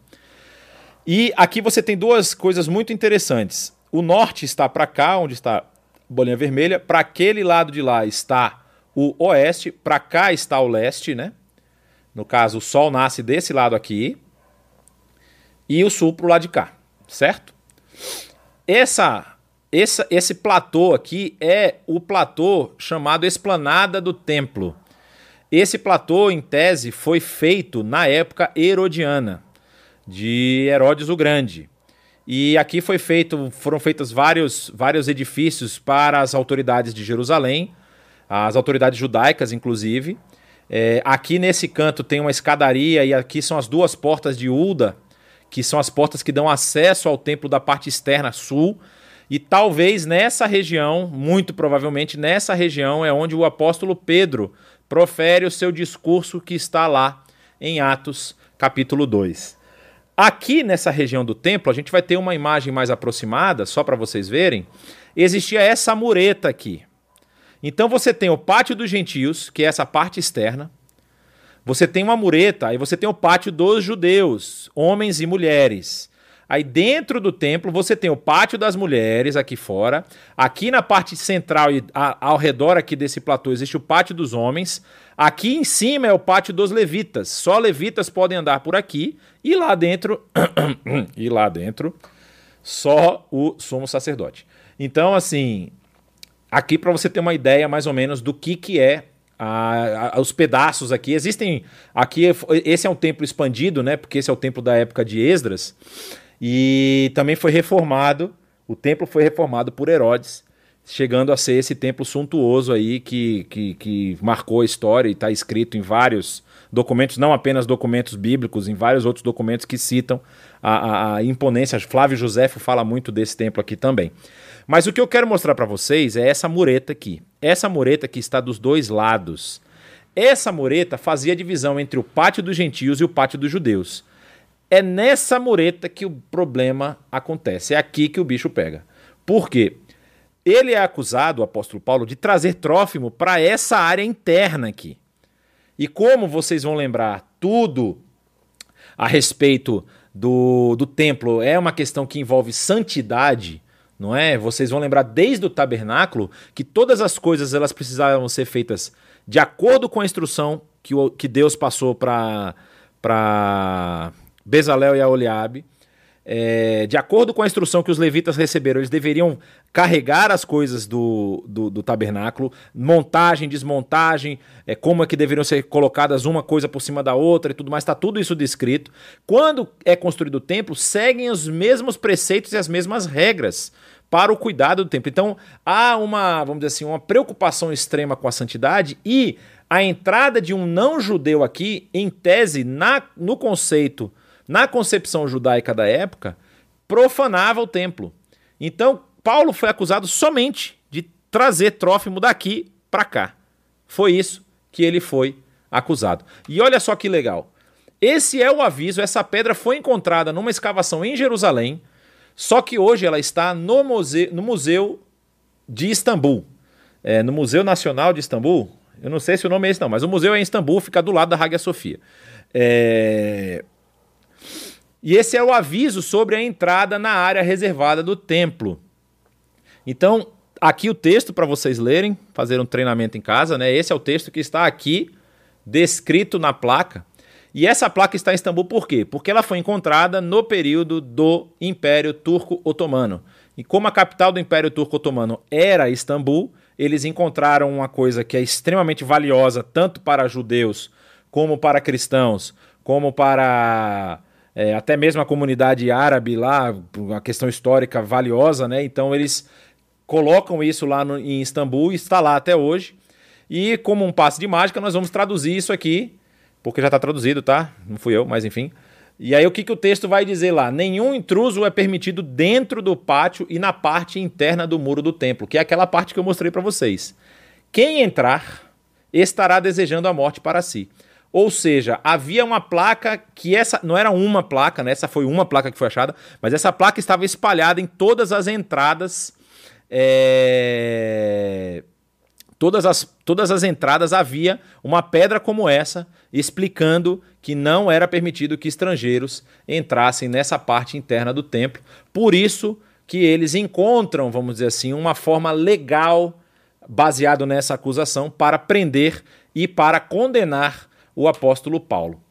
E aqui você tem duas coisas muito interessantes. O norte está para cá, onde está a bolinha vermelha. Para aquele lado de lá está o oeste. Para cá está o leste, né? No caso, o sol nasce desse lado aqui. E o sul para o lado de cá, certo? Essa, essa, esse platô aqui é o platô chamado Esplanada do Templo. Esse platô, em tese, foi feito na época herodiana, de Herodes o Grande. E aqui foi feito, foram feitos vários, vários edifícios para as autoridades de Jerusalém, as autoridades judaicas, inclusive. É, aqui nesse canto tem uma escadaria e aqui são as duas portas de Ulda, que são as portas que dão acesso ao templo da parte externa sul. E talvez nessa região, muito provavelmente nessa região, é onde o apóstolo Pedro profere o seu discurso que está lá em Atos, capítulo 2. Aqui nessa região do templo, a gente vai ter uma imagem mais aproximada, só para vocês verem. Existia essa mureta aqui. Então você tem o pátio dos gentios, que é essa parte externa. Você tem uma mureta, aí você tem o pátio dos judeus, homens e mulheres. Aí dentro do templo você tem o pátio das mulheres aqui fora. Aqui na parte central e ao redor aqui desse platô existe o pátio dos homens. Aqui em cima é o pátio dos levitas. Só levitas podem andar por aqui. E lá dentro, e lá dentro, só o sumo sacerdote. Então, assim, aqui para você ter uma ideia mais ou menos do que, que é a, a, os pedaços aqui. Existem. Aqui, esse é um templo expandido, né? Porque esse é o templo da época de Esdras. E também foi reformado, o templo foi reformado por Herodes, chegando a ser esse templo suntuoso aí que, que, que marcou a história e está escrito em vários documentos, não apenas documentos bíblicos, em vários outros documentos que citam a, a, a imponência. Flávio Josefo fala muito desse templo aqui também. Mas o que eu quero mostrar para vocês é essa mureta aqui. Essa mureta que está dos dois lados. Essa mureta fazia divisão entre o pátio dos gentios e o pátio dos judeus. É nessa mureta que o problema acontece. É aqui que o bicho pega. Por quê? Ele é acusado, o apóstolo Paulo, de trazer Trófimo para essa área interna aqui. E como vocês vão lembrar, tudo a respeito do, do templo é uma questão que envolve santidade, não é? Vocês vão lembrar desde o tabernáculo que todas as coisas elas precisavam ser feitas de acordo com a instrução que, o, que Deus passou para Bezalel e Aholiabe. É, de acordo com a instrução que os levitas receberam, eles deveriam carregar as coisas do, do, do tabernáculo, montagem, desmontagem, é, como é que deveriam ser colocadas uma coisa por cima da outra e tudo mais, está tudo isso descrito. Quando é construído o templo, seguem os mesmos preceitos e as mesmas regras para o cuidado do templo. Então há uma, vamos dizer assim, uma preocupação extrema com a santidade e a entrada de um não judeu aqui, em tese, na, no conceito na concepção judaica da época, profanava o templo. Então, Paulo foi acusado somente de trazer Trófimo daqui para cá. Foi isso que ele foi acusado. E olha só que legal. Esse é o aviso, essa pedra foi encontrada numa escavação em Jerusalém, só que hoje ela está no museu, no museu de Istambul. É, no Museu Nacional de Istambul. Eu não sei se o nome é esse não, mas o museu é em Istambul, fica do lado da Hagia Sofia. É, e esse é o aviso sobre a entrada na área reservada do templo. Então, aqui o texto para vocês lerem, fazer um treinamento em casa, né? Esse é o texto que está aqui descrito na placa. E essa placa está em Istambul por quê? Porque ela foi encontrada no período do Império Turco Otomano. E como a capital do Império Turco Otomano era Istambul, eles encontraram uma coisa que é extremamente valiosa tanto para judeus como para cristãos, como para é, até mesmo a comunidade árabe lá, uma questão histórica valiosa, né? Então eles colocam isso lá no, em Istambul e está lá até hoje. E como um passe de mágica, nós vamos traduzir isso aqui, porque já está traduzido, tá? Não fui eu, mas enfim. E aí o que, que o texto vai dizer lá? Nenhum intruso é permitido dentro do pátio e na parte interna do muro do templo, que é aquela parte que eu mostrei para vocês. Quem entrar estará desejando a morte para si. Ou seja, havia uma placa que essa não era uma placa, né? Essa foi uma placa que foi achada, mas essa placa estava espalhada em todas as entradas. É... Todas, as, todas as entradas havia uma pedra como essa, explicando que não era permitido que estrangeiros entrassem nessa parte interna do templo. Por isso que eles encontram, vamos dizer assim, uma forma legal baseado nessa acusação para prender e para condenar o apóstolo Paulo.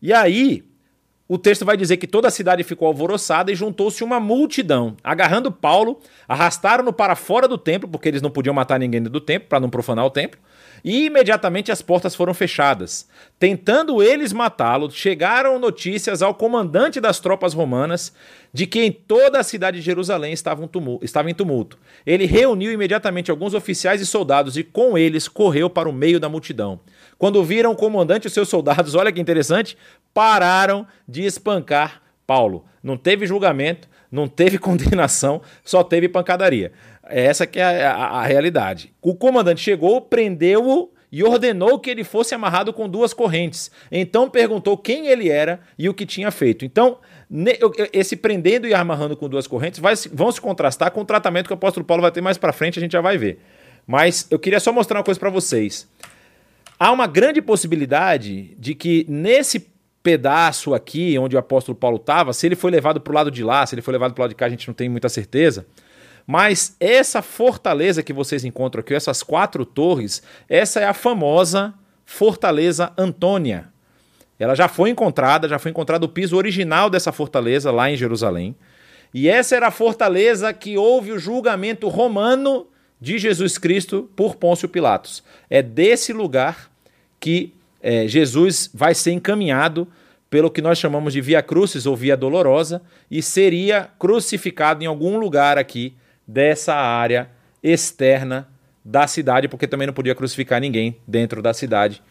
E aí, o texto vai dizer que toda a cidade ficou alvoroçada e juntou-se uma multidão. Agarrando Paulo, arrastaram-no para fora do templo, porque eles não podiam matar ninguém dentro do templo, para não profanar o templo e imediatamente as portas foram fechadas. Tentando eles matá-lo, chegaram notícias ao comandante das tropas romanas de que em toda a cidade de Jerusalém estava, um tumulto, estava em tumulto. Ele reuniu imediatamente alguns oficiais e soldados e com eles correu para o meio da multidão. Quando viram o comandante e seus soldados, olha que interessante, pararam de espancar Paulo. Não teve julgamento, não teve condenação, só teve pancadaria. Essa que é a, a, a realidade. O comandante chegou, prendeu-o e ordenou que ele fosse amarrado com duas correntes. Então perguntou quem ele era e o que tinha feito. Então, esse prendendo e amarrando com duas correntes vai, vão se contrastar com o tratamento que o apóstolo Paulo vai ter mais para frente, a gente já vai ver. Mas eu queria só mostrar uma coisa para vocês. Há uma grande possibilidade de que nesse pedaço aqui, onde o apóstolo Paulo estava, se ele foi levado para o lado de lá, se ele foi levado para o lado de cá, a gente não tem muita certeza. Mas essa fortaleza que vocês encontram aqui, essas quatro torres, essa é a famosa Fortaleza Antônia. Ela já foi encontrada, já foi encontrado o piso original dessa fortaleza lá em Jerusalém. E essa era a fortaleza que houve o julgamento romano de Jesus Cristo por Pôncio Pilatos. É desse lugar que é, Jesus vai ser encaminhado pelo que nós chamamos de Via Crucis ou Via Dolorosa e seria crucificado em algum lugar aqui dessa área externa da cidade, porque também não podia crucificar ninguém dentro da cidade.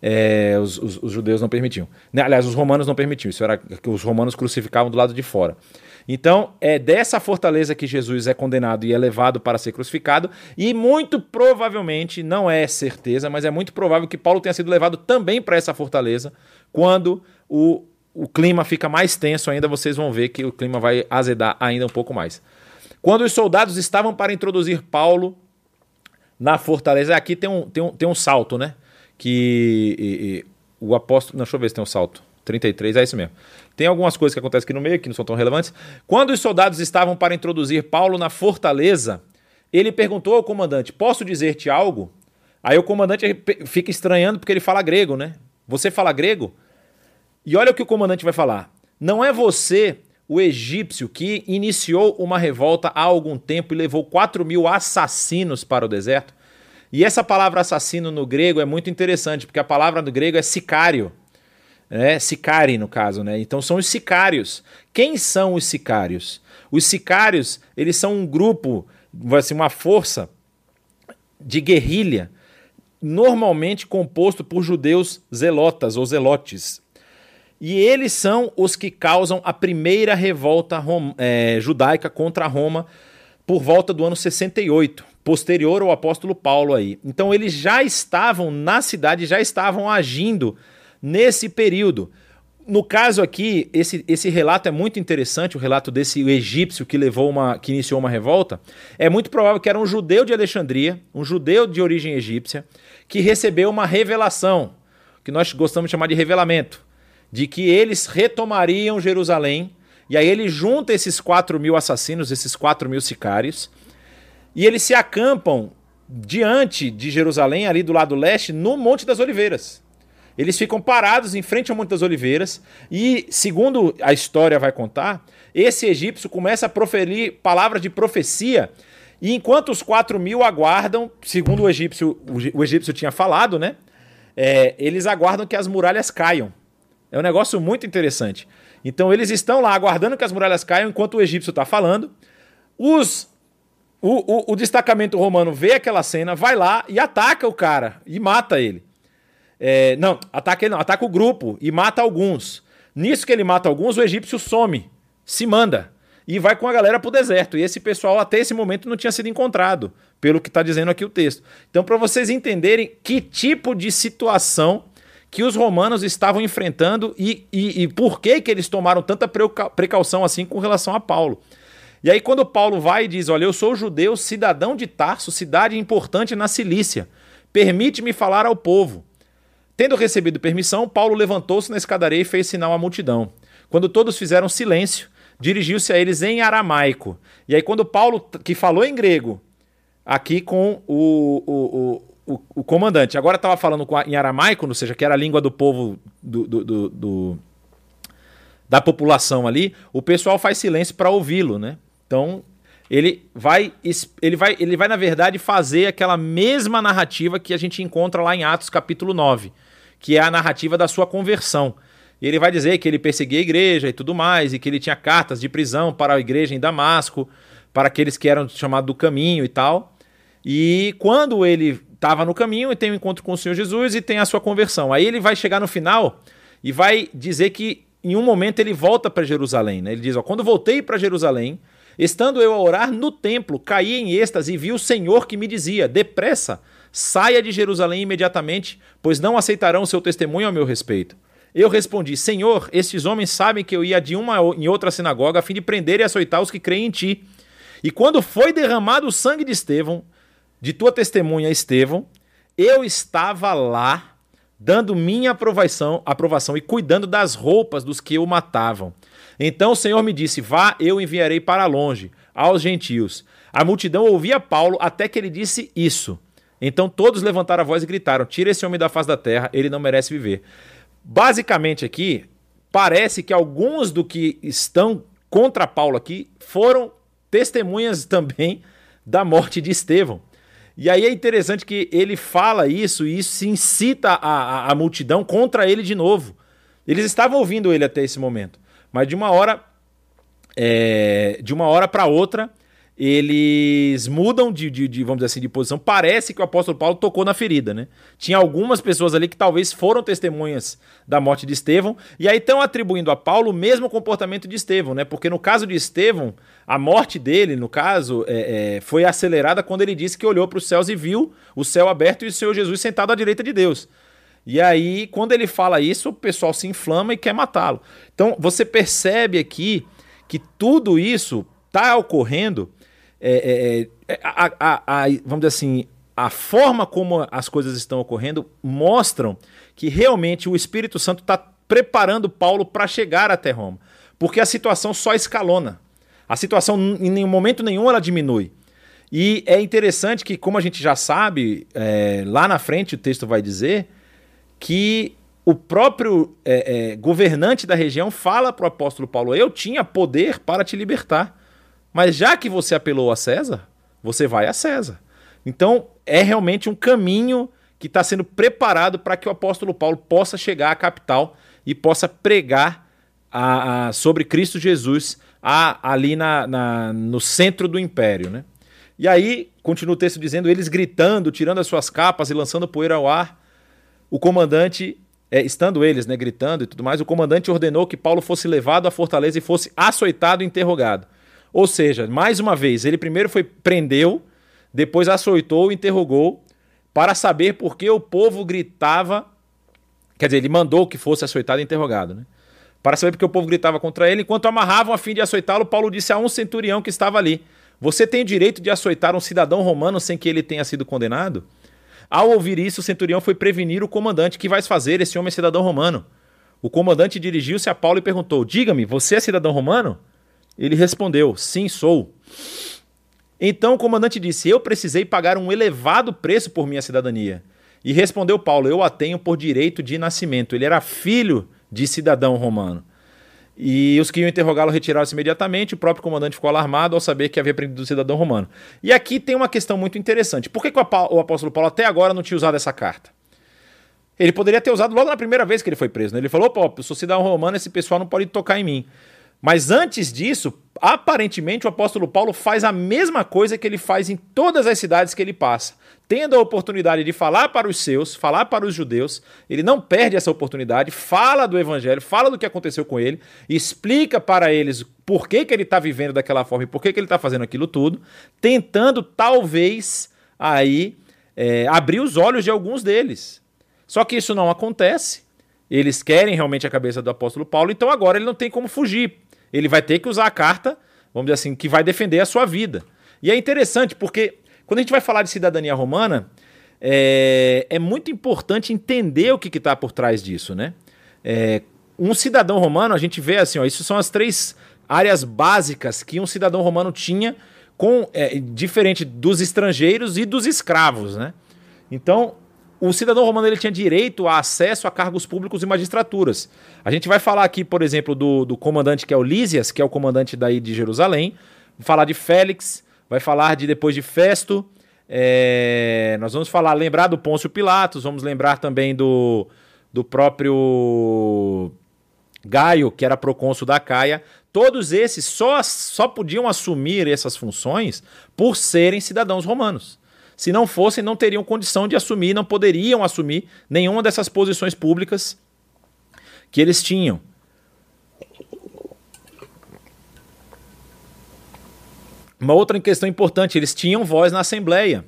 É, os, os, os, judeus não permitiam. Né, aliás, os romanos não permitiam. Isso era que os romanos crucificavam do lado de fora. Então, é dessa fortaleza que Jesus é condenado e é levado para ser crucificado, e muito provavelmente, não é certeza, mas é muito provável que Paulo tenha sido levado também para essa fortaleza quando o, o clima fica mais tenso ainda, vocês vão ver que o clima vai azedar ainda um pouco mais. Quando os soldados estavam para introduzir Paulo na fortaleza, aqui tem um, tem um, tem um salto, né? Que e, e, o apóstolo. Não, deixa eu ver se tem um salto. 33, é isso mesmo. Tem algumas coisas que acontecem aqui no meio que não são tão relevantes. Quando os soldados estavam para introduzir Paulo na fortaleza, ele perguntou ao comandante: Posso dizer-te algo? Aí o comandante fica estranhando porque ele fala grego, né? Você fala grego? E olha o que o comandante vai falar. Não é você o egípcio que iniciou uma revolta há algum tempo e levou 4 mil assassinos para o deserto. E essa palavra assassino no grego é muito interessante, porque a palavra no grego é sicário. É, sicari, no caso, né? Então são os sicários. Quem são os sicários? Os sicários, eles são um grupo, assim, uma força de guerrilha, normalmente composto por judeus zelotas ou zelotes. E eles são os que causam a primeira revolta é, judaica contra Roma por volta do ano 68, posterior ao apóstolo Paulo aí. Então eles já estavam na cidade, já estavam agindo nesse período. No caso aqui, esse, esse relato é muito interessante, o relato desse egípcio que levou uma, que iniciou uma revolta. É muito provável que era um judeu de Alexandria, um judeu de origem egípcia, que recebeu uma revelação, que nós gostamos de chamar de revelamento de que eles retomariam Jerusalém. E aí ele junta esses 4 mil assassinos, esses 4 mil sicários, e eles se acampam diante de Jerusalém, ali do lado leste, no Monte das Oliveiras. Eles ficam parados em frente ao Monte das Oliveiras e, segundo a história vai contar, esse egípcio começa a proferir palavras de profecia e enquanto os 4 mil aguardam, segundo o egípcio, o egípcio tinha falado, né? É, eles aguardam que as muralhas caiam. É um negócio muito interessante. Então eles estão lá aguardando que as muralhas caiam enquanto o egípcio está falando. Os o, o, o, destacamento romano vê aquela cena, vai lá e ataca o cara e mata ele. É, não, ataca ele não, ataca o grupo e mata alguns. Nisso que ele mata alguns, o egípcio some, se manda e vai com a galera para o deserto. E esse pessoal até esse momento não tinha sido encontrado, pelo que está dizendo aqui o texto. Então, para vocês entenderem que tipo de situação que os romanos estavam enfrentando e, e, e por que, que eles tomaram tanta precaução assim com relação a Paulo. E aí, quando Paulo vai e diz: Olha, eu sou judeu, cidadão de Tarso, cidade importante na Cilícia, permite-me falar ao povo. Tendo recebido permissão, Paulo levantou-se na escadaria e fez sinal à multidão. Quando todos fizeram silêncio, dirigiu-se a eles em aramaico. E aí, quando Paulo, que falou em grego, aqui com o, o, o, o comandante, agora estava falando em aramaico, ou seja, que era a língua do povo do, do, do, do da população ali, o pessoal faz silêncio para ouvi-lo, né? Então, ele vai, ele vai, ele vai na verdade fazer aquela mesma narrativa que a gente encontra lá em Atos capítulo 9 que é a narrativa da sua conversão. E ele vai dizer que ele perseguia a igreja e tudo mais, e que ele tinha cartas de prisão para a igreja em Damasco, para aqueles que eram chamados do caminho e tal. E quando ele estava no caminho e tem um encontro com o Senhor Jesus e tem a sua conversão. Aí ele vai chegar no final e vai dizer que em um momento ele volta para Jerusalém. Né? Ele diz: ó, Quando voltei para Jerusalém, estando eu a orar no templo, caí em êxtase e vi o Senhor que me dizia: Depressa, Saia de Jerusalém imediatamente, pois não aceitarão seu testemunho ao meu respeito. Eu respondi: Senhor, estes homens sabem que eu ia de uma em outra sinagoga a fim de prender e açoitar os que creem em ti. E quando foi derramado o sangue de Estevão, de tua testemunha Estevão, eu estava lá dando minha aprovação, aprovação e cuidando das roupas dos que o matavam. Então o Senhor me disse: Vá, eu enviarei para longe, aos gentios. A multidão ouvia Paulo até que ele disse isso. Então todos levantaram a voz e gritaram: Tira esse homem da face da terra, ele não merece viver. Basicamente aqui, parece que alguns do que estão contra Paulo aqui foram testemunhas também da morte de Estevão. E aí é interessante que ele fala isso e isso se incita a, a, a multidão contra ele de novo. Eles estavam ouvindo ele até esse momento, mas de uma hora, é, de uma hora para outra, eles mudam de, de, de, vamos dizer assim, de posição. Parece que o apóstolo Paulo tocou na ferida, né? Tinha algumas pessoas ali que talvez foram testemunhas da morte de Estevão, e aí estão atribuindo a Paulo o mesmo comportamento de Estevão, né? Porque no caso de Estevão, a morte dele, no caso, é, é, foi acelerada quando ele disse que olhou para os céus e viu o céu aberto e o Senhor Jesus sentado à direita de Deus. E aí, quando ele fala isso, o pessoal se inflama e quer matá-lo. Então, você percebe aqui que tudo isso está ocorrendo é, é, é a, a, a, vamos dizer assim, a forma como as coisas estão ocorrendo mostram que realmente o Espírito Santo está preparando Paulo para chegar até Roma. Porque a situação só escalona. A situação, em nenhum momento nenhum, ela diminui. E é interessante que, como a gente já sabe, é, lá na frente o texto vai dizer que o próprio é, é, governante da região fala para o apóstolo Paulo: Eu tinha poder para te libertar. Mas já que você apelou a César, você vai a César. Então é realmente um caminho que está sendo preparado para que o apóstolo Paulo possa chegar à capital e possa pregar a, a, sobre Cristo Jesus a, ali na, na, no centro do império. Né? E aí, continua o texto dizendo, eles gritando, tirando as suas capas e lançando poeira ao ar, o comandante, é, estando eles né, gritando e tudo mais, o comandante ordenou que Paulo fosse levado à fortaleza e fosse açoitado e interrogado. Ou seja, mais uma vez, ele primeiro foi prendeu, depois açoitou, interrogou, para saber por que o povo gritava. Quer dizer, ele mandou que fosse açoitado e interrogado, né? Para saber porque o povo gritava contra ele, enquanto amarravam a fim de açoitá-lo, Paulo disse a um centurião que estava ali: Você tem o direito de açoitar um cidadão romano sem que ele tenha sido condenado? Ao ouvir isso, o centurião foi prevenir o comandante: Que vais fazer? Esse homem é cidadão romano. O comandante dirigiu-se a Paulo e perguntou: Diga-me, você é cidadão romano? Ele respondeu: Sim, sou. Então o comandante disse: Eu precisei pagar um elevado preço por minha cidadania. E respondeu Paulo: Eu a tenho por direito de nascimento. Ele era filho de cidadão romano. E os que iam interrogá-lo retiraram-se imediatamente. O próprio comandante ficou alarmado ao saber que havia prendido o cidadão romano. E aqui tem uma questão muito interessante. Por que, que o apóstolo Paulo até agora não tinha usado essa carta? Ele poderia ter usado logo na primeira vez que ele foi preso. Né? Ele falou: Pô, eu sou cidadão romano, esse pessoal não pode tocar em mim. Mas antes disso, aparentemente o apóstolo Paulo faz a mesma coisa que ele faz em todas as cidades que ele passa. Tendo a oportunidade de falar para os seus, falar para os judeus, ele não perde essa oportunidade, fala do evangelho, fala do que aconteceu com ele, explica para eles por que, que ele está vivendo daquela forma e por que, que ele está fazendo aquilo tudo, tentando talvez aí é, abrir os olhos de alguns deles. Só que isso não acontece. Eles querem realmente a cabeça do apóstolo Paulo, então agora ele não tem como fugir ele vai ter que usar a carta, vamos dizer assim, que vai defender a sua vida. E é interessante porque quando a gente vai falar de cidadania romana, é, é muito importante entender o que está por trás disso, né? É, um cidadão romano, a gente vê assim, ó, isso são as três áreas básicas que um cidadão romano tinha, com é, diferente dos estrangeiros e dos escravos, né? Então, o cidadão romano ele tinha direito a acesso a cargos públicos e magistraturas. A gente vai falar aqui, por exemplo, do, do comandante que é o Lísias, que é o comandante daí de Jerusalém, vai falar de Félix, vai falar de depois de Festo, é, nós vamos falar, lembrar do Pôncio Pilatos, vamos lembrar também do, do próprio Gaio, que era procônsul da Caia. Todos esses só, só podiam assumir essas funções por serem cidadãos romanos. Se não fossem, não teriam condição de assumir, não poderiam assumir nenhuma dessas posições públicas que eles tinham. Uma outra questão importante, eles tinham voz na Assembleia.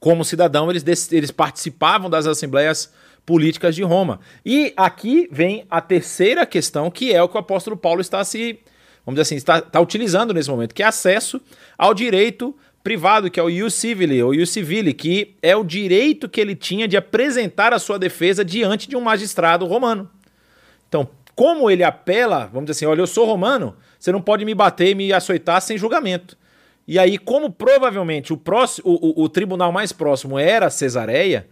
Como cidadão, eles, eles participavam das assembleias políticas de Roma. E aqui vem a terceira questão, que é o que o apóstolo Paulo está se, vamos dizer assim, está, está utilizando nesse momento, que é acesso ao direito privado, que é o civile, ou civile, que é o direito que ele tinha de apresentar a sua defesa diante de um magistrado romano. Então, como ele apela, vamos dizer assim, olha, eu sou romano, você não pode me bater e me açoitar sem julgamento. E aí, como provavelmente o, próximo, o, o, o tribunal mais próximo era Cesareia,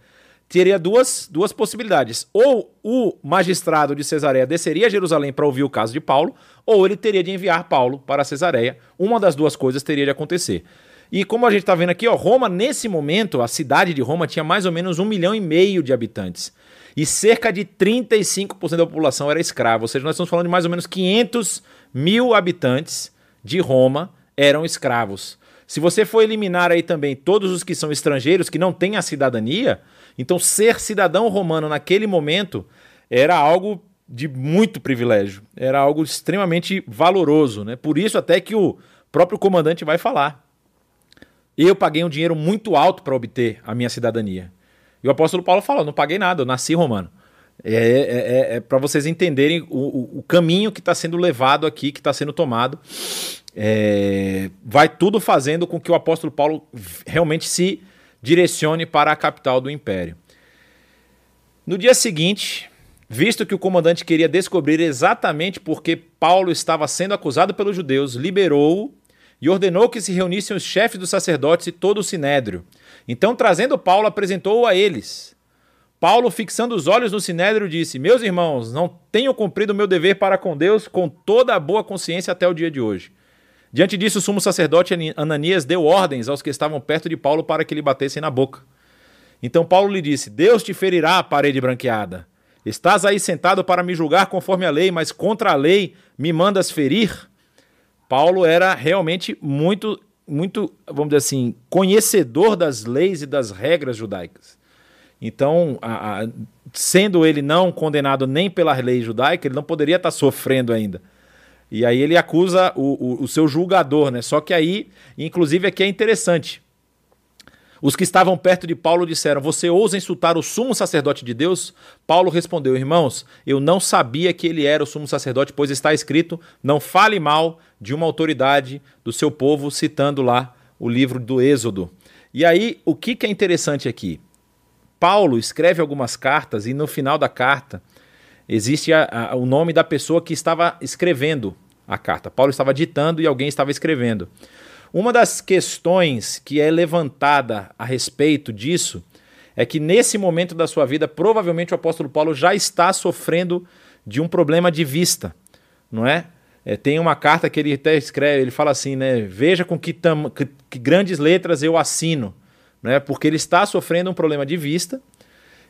teria duas, duas possibilidades. Ou o magistrado de Cesareia desceria a Jerusalém para ouvir o caso de Paulo, ou ele teria de enviar Paulo para Cesareia. Uma das duas coisas teria de acontecer. E como a gente está vendo aqui, ó, Roma, nesse momento, a cidade de Roma tinha mais ou menos um milhão e meio de habitantes. E cerca de 35% da população era escrava. Ou seja, nós estamos falando de mais ou menos 500 mil habitantes de Roma eram escravos. Se você for eliminar aí também todos os que são estrangeiros, que não têm a cidadania, então ser cidadão romano naquele momento era algo de muito privilégio, era algo extremamente valoroso, né? Por isso até que o próprio comandante vai falar. Eu paguei um dinheiro muito alto para obter a minha cidadania. E o apóstolo Paulo fala: não paguei nada, eu nasci romano. É, é, é, é para vocês entenderem o, o, caminho que está sendo levado aqui, que está sendo tomado. É, vai tudo fazendo com que o apóstolo Paulo realmente se direcione para a capital do império. No dia seguinte, visto que o comandante queria descobrir exatamente por que Paulo estava sendo acusado pelos judeus, liberou-o e ordenou que se reunissem os chefes dos sacerdotes e todo o sinédrio. Então, trazendo Paulo, apresentou-o a eles. Paulo, fixando os olhos no sinédrio, disse: Meus irmãos, não tenho cumprido o meu dever para com Deus com toda a boa consciência até o dia de hoje. Diante disso, o sumo sacerdote Ananias deu ordens aos que estavam perto de Paulo para que lhe batessem na boca. Então Paulo lhe disse: Deus te ferirá, parede branqueada. Estás aí sentado para me julgar conforme a lei, mas contra a lei me mandas ferir? Paulo era realmente muito, muito, vamos dizer assim, conhecedor das leis e das regras judaicas. Então, a, a, sendo ele não condenado nem pela lei judaica, ele não poderia estar sofrendo ainda. E aí ele acusa o, o, o seu julgador, né? Só que aí, inclusive, aqui é interessante. Os que estavam perto de Paulo disseram: Você ousa insultar o sumo sacerdote de Deus? Paulo respondeu: Irmãos, eu não sabia que ele era o sumo sacerdote, pois está escrito: Não fale mal de uma autoridade do seu povo, citando lá o livro do Êxodo. E aí, o que, é interessante aqui? Paulo escreve algumas cartas e no final da carta existe a, a, o nome da pessoa que estava escrevendo a carta. Paulo estava ditando e alguém estava escrevendo. Uma das questões que é levantada a respeito disso é que nesse momento da sua vida, provavelmente o apóstolo Paulo já está sofrendo de um problema de vista, não é? é tem uma carta que ele até escreve, ele fala assim, né? Veja com que, que, que grandes letras eu assino, é? Porque ele está sofrendo um problema de vista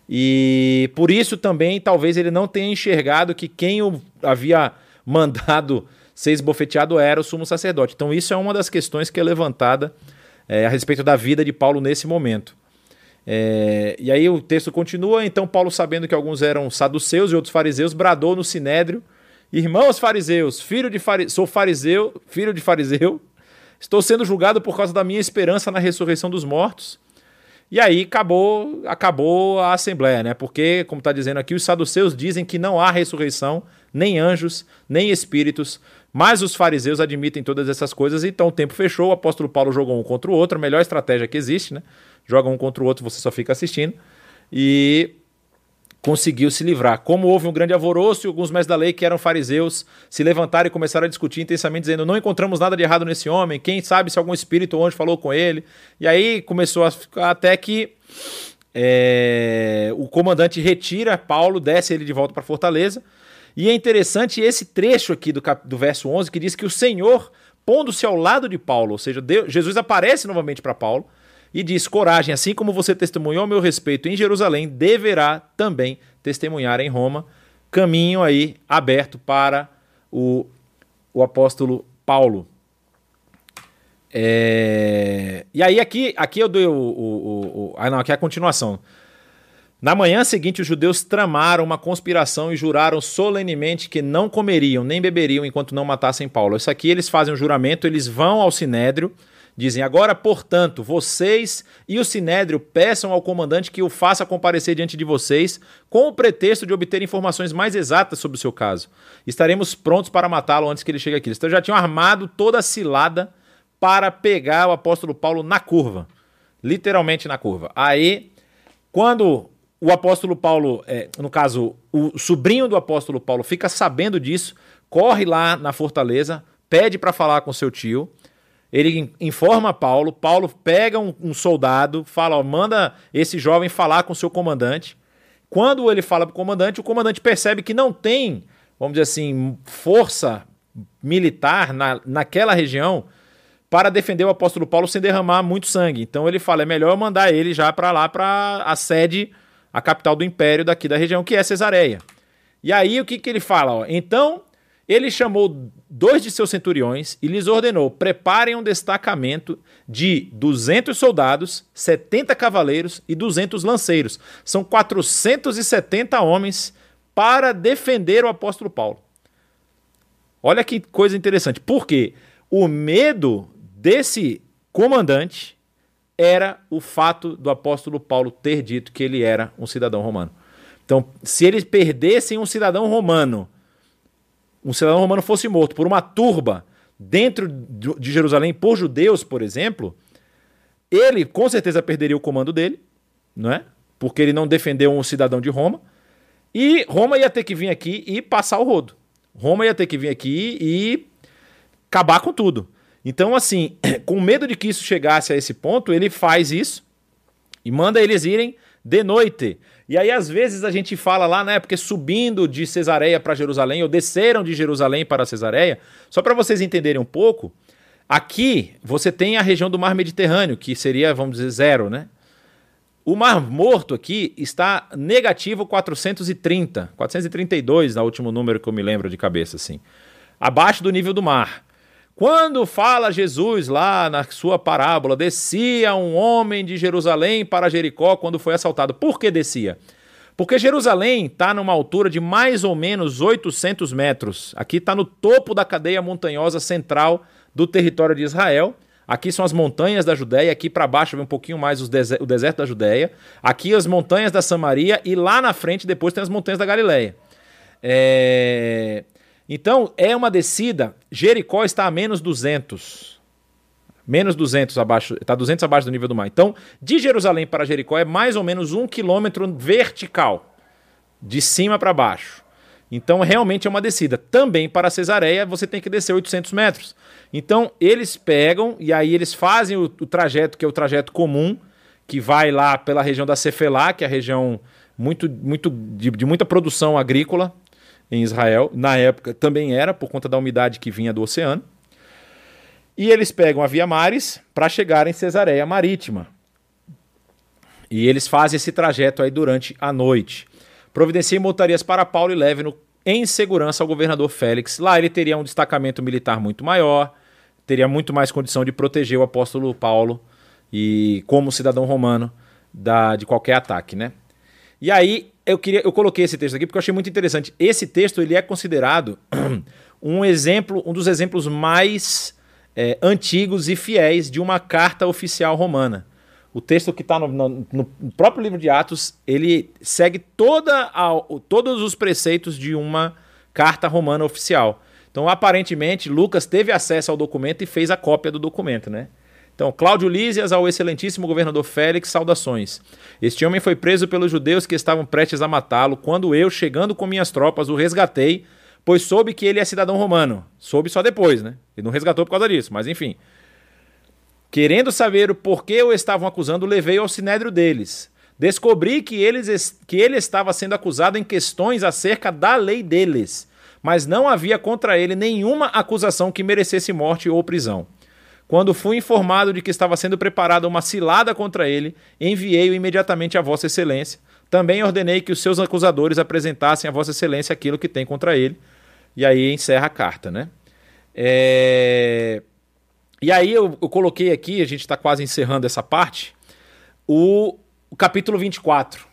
e por isso também talvez ele não tenha enxergado que quem o havia mandado ser esbofeteado era o sumo sacerdote. Então, isso é uma das questões que é levantada é, a respeito da vida de Paulo nesse momento. É, e aí o texto continua. Então, Paulo, sabendo que alguns eram saduceus e outros fariseus, bradou no sinédrio: Irmãos fariseus, filho de fari... sou fariseu, filho de fariseu, estou sendo julgado por causa da minha esperança na ressurreição dos mortos. E aí acabou, acabou a assembleia, né? Porque, como está dizendo aqui, os saduceus dizem que não há ressurreição, nem anjos, nem espíritos, mas os fariseus admitem todas essas coisas, então o tempo fechou, o apóstolo Paulo jogou um contra o outro, a melhor estratégia que existe, né? Joga um contra o outro, você só fica assistindo. E conseguiu se livrar. Como houve um grande alvoroço e alguns mestres da lei que eram fariseus se levantaram e começaram a discutir intensamente, dizendo: Não encontramos nada de errado nesse homem, quem sabe se algum espírito anjo falou com ele. E aí começou a ficar até que é, o comandante retira Paulo, desce ele de volta para Fortaleza. E é interessante esse trecho aqui do, cap, do verso 11 que diz que o Senhor, pondo-se ao lado de Paulo, ou seja, Deus, Jesus aparece novamente para Paulo e diz: Coragem, assim como você testemunhou meu respeito em Jerusalém, deverá também testemunhar em Roma. Caminho aí aberto para o, o apóstolo Paulo. É... E aí, aqui, aqui eu dou o, o, o, Ah, não, aqui é a continuação. Na manhã seguinte, os judeus tramaram uma conspiração e juraram solenemente que não comeriam nem beberiam enquanto não matassem Paulo. Isso aqui eles fazem um juramento, eles vão ao sinédrio Dizem: Agora, portanto, vocês e o sinédrio peçam ao comandante que o faça comparecer diante de vocês, com o pretexto de obter informações mais exatas sobre o seu caso. Estaremos prontos para matá-lo antes que ele chegue aqui. Então já tinham armado toda a cilada para pegar o apóstolo Paulo na curva. Literalmente na curva. Aí, quando o apóstolo Paulo, é, no caso, o sobrinho do apóstolo Paulo, fica sabendo disso, corre lá na fortaleza, pede para falar com seu tio. Ele informa Paulo, Paulo pega um, um soldado, fala, ó, manda esse jovem falar com seu comandante. Quando ele fala para o comandante, o comandante percebe que não tem, vamos dizer assim, força militar na, naquela região para defender o apóstolo Paulo sem derramar muito sangue. Então ele fala, é melhor mandar ele já para lá, para a sede, a capital do império daqui da região, que é Cesareia. E aí o que, que ele fala? Ó, então ele chamou dois de seus centuriões e lhes ordenou: preparem um destacamento de 200 soldados, 70 cavaleiros e 200 lanceiros. São 470 homens para defender o apóstolo Paulo. Olha que coisa interessante. Porque o medo desse comandante era o fato do apóstolo Paulo ter dito que ele era um cidadão romano. Então, se eles perdessem um cidadão romano um cidadão romano fosse morto por uma turba dentro de Jerusalém por judeus, por exemplo, ele com certeza perderia o comando dele, não é? Porque ele não defendeu um cidadão de Roma. E Roma ia ter que vir aqui e passar o rodo. Roma ia ter que vir aqui e acabar com tudo. Então, assim, com medo de que isso chegasse a esse ponto, ele faz isso e manda eles irem de noite. E aí, às vezes, a gente fala lá, né? Porque subindo de Cesareia para Jerusalém, ou desceram de Jerusalém para Cesareia, só para vocês entenderem um pouco, aqui você tem a região do Mar Mediterrâneo, que seria, vamos dizer, zero, né? O Mar Morto aqui está negativo 430, 432, no último número que eu me lembro de cabeça, assim. Abaixo do nível do mar. Quando fala Jesus lá na sua parábola, descia um homem de Jerusalém para Jericó quando foi assaltado. Por que descia? Porque Jerusalém está numa altura de mais ou menos 800 metros. Aqui está no topo da cadeia montanhosa central do território de Israel. Aqui são as montanhas da Judéia, aqui para baixo vem um pouquinho mais o deserto da Judéia. Aqui as montanhas da Samaria e lá na frente depois tem as montanhas da Galileia. É... Então, é uma descida. Jericó está a menos 200. Menos 200 abaixo, está 200 abaixo do nível do mar. Então, de Jerusalém para Jericó é mais ou menos um quilômetro vertical, de cima para baixo. Então, realmente é uma descida. Também para Cesareia, você tem que descer 800 metros. Então, eles pegam e aí eles fazem o, o trajeto, que é o trajeto comum, que vai lá pela região da Cefelá, que é a região muito, muito de, de muita produção agrícola, em Israel. Na época também era, por conta da umidade que vinha do oceano. E eles pegam a Via Mares para chegar em Cesareia Marítima. E eles fazem esse trajeto aí durante a noite. Providenciem montarias para Paulo e leve-no em segurança ao governador Félix. Lá ele teria um destacamento militar muito maior, teria muito mais condição de proteger o apóstolo Paulo e como cidadão romano da, de qualquer ataque, né? E aí eu queria eu coloquei esse texto aqui porque eu achei muito interessante. Esse texto ele é considerado um exemplo, um dos exemplos mais é, antigos e fiéis de uma carta oficial romana. O texto que está no, no, no, próprio livro de Atos, ele segue toda a, todos os preceitos de uma carta romana oficial. Então, aparentemente, Lucas teve acesso ao documento e fez a cópia do documento, né? Então, Cláudio Lísias ao excelentíssimo governador Félix, saudações. Este homem foi preso pelos judeus que estavam prestes a matá-lo, quando eu, chegando com minhas tropas, o resgatei, pois soube que ele é cidadão romano. Soube só depois, né? Ele não resgatou por causa disso, mas enfim. Querendo saber o porquê o estavam acusando, levei ao sinédrio deles. Descobri que, eles, que ele estava sendo acusado em questões acerca da lei deles, mas não havia contra ele nenhuma acusação que merecesse morte ou prisão. Quando fui informado de que estava sendo preparada uma cilada contra ele, enviei-o imediatamente a Vossa Excelência. Também ordenei que os seus acusadores apresentassem a Vossa Excelência aquilo que tem contra ele. E aí encerra a carta, né? É... E aí eu, eu, coloquei aqui, a gente está quase encerrando essa parte, o, o, capítulo 24.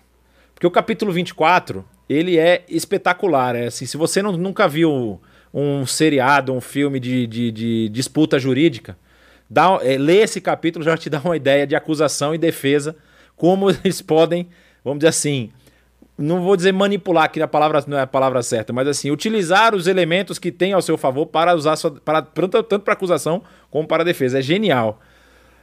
Porque o capítulo 24, ele é espetacular. É assim, se você não, nunca viu um seriado, um filme de, de, de disputa jurídica, dá, é, lê esse capítulo já te dá uma ideia de acusação e defesa, como eles podem, vamos dizer assim, não vou dizer manipular, que a palavra não é a palavra certa, mas assim, utilizar os elementos que tem ao seu favor para usar sua, para, tanto, para acusação como para defesa. É genial.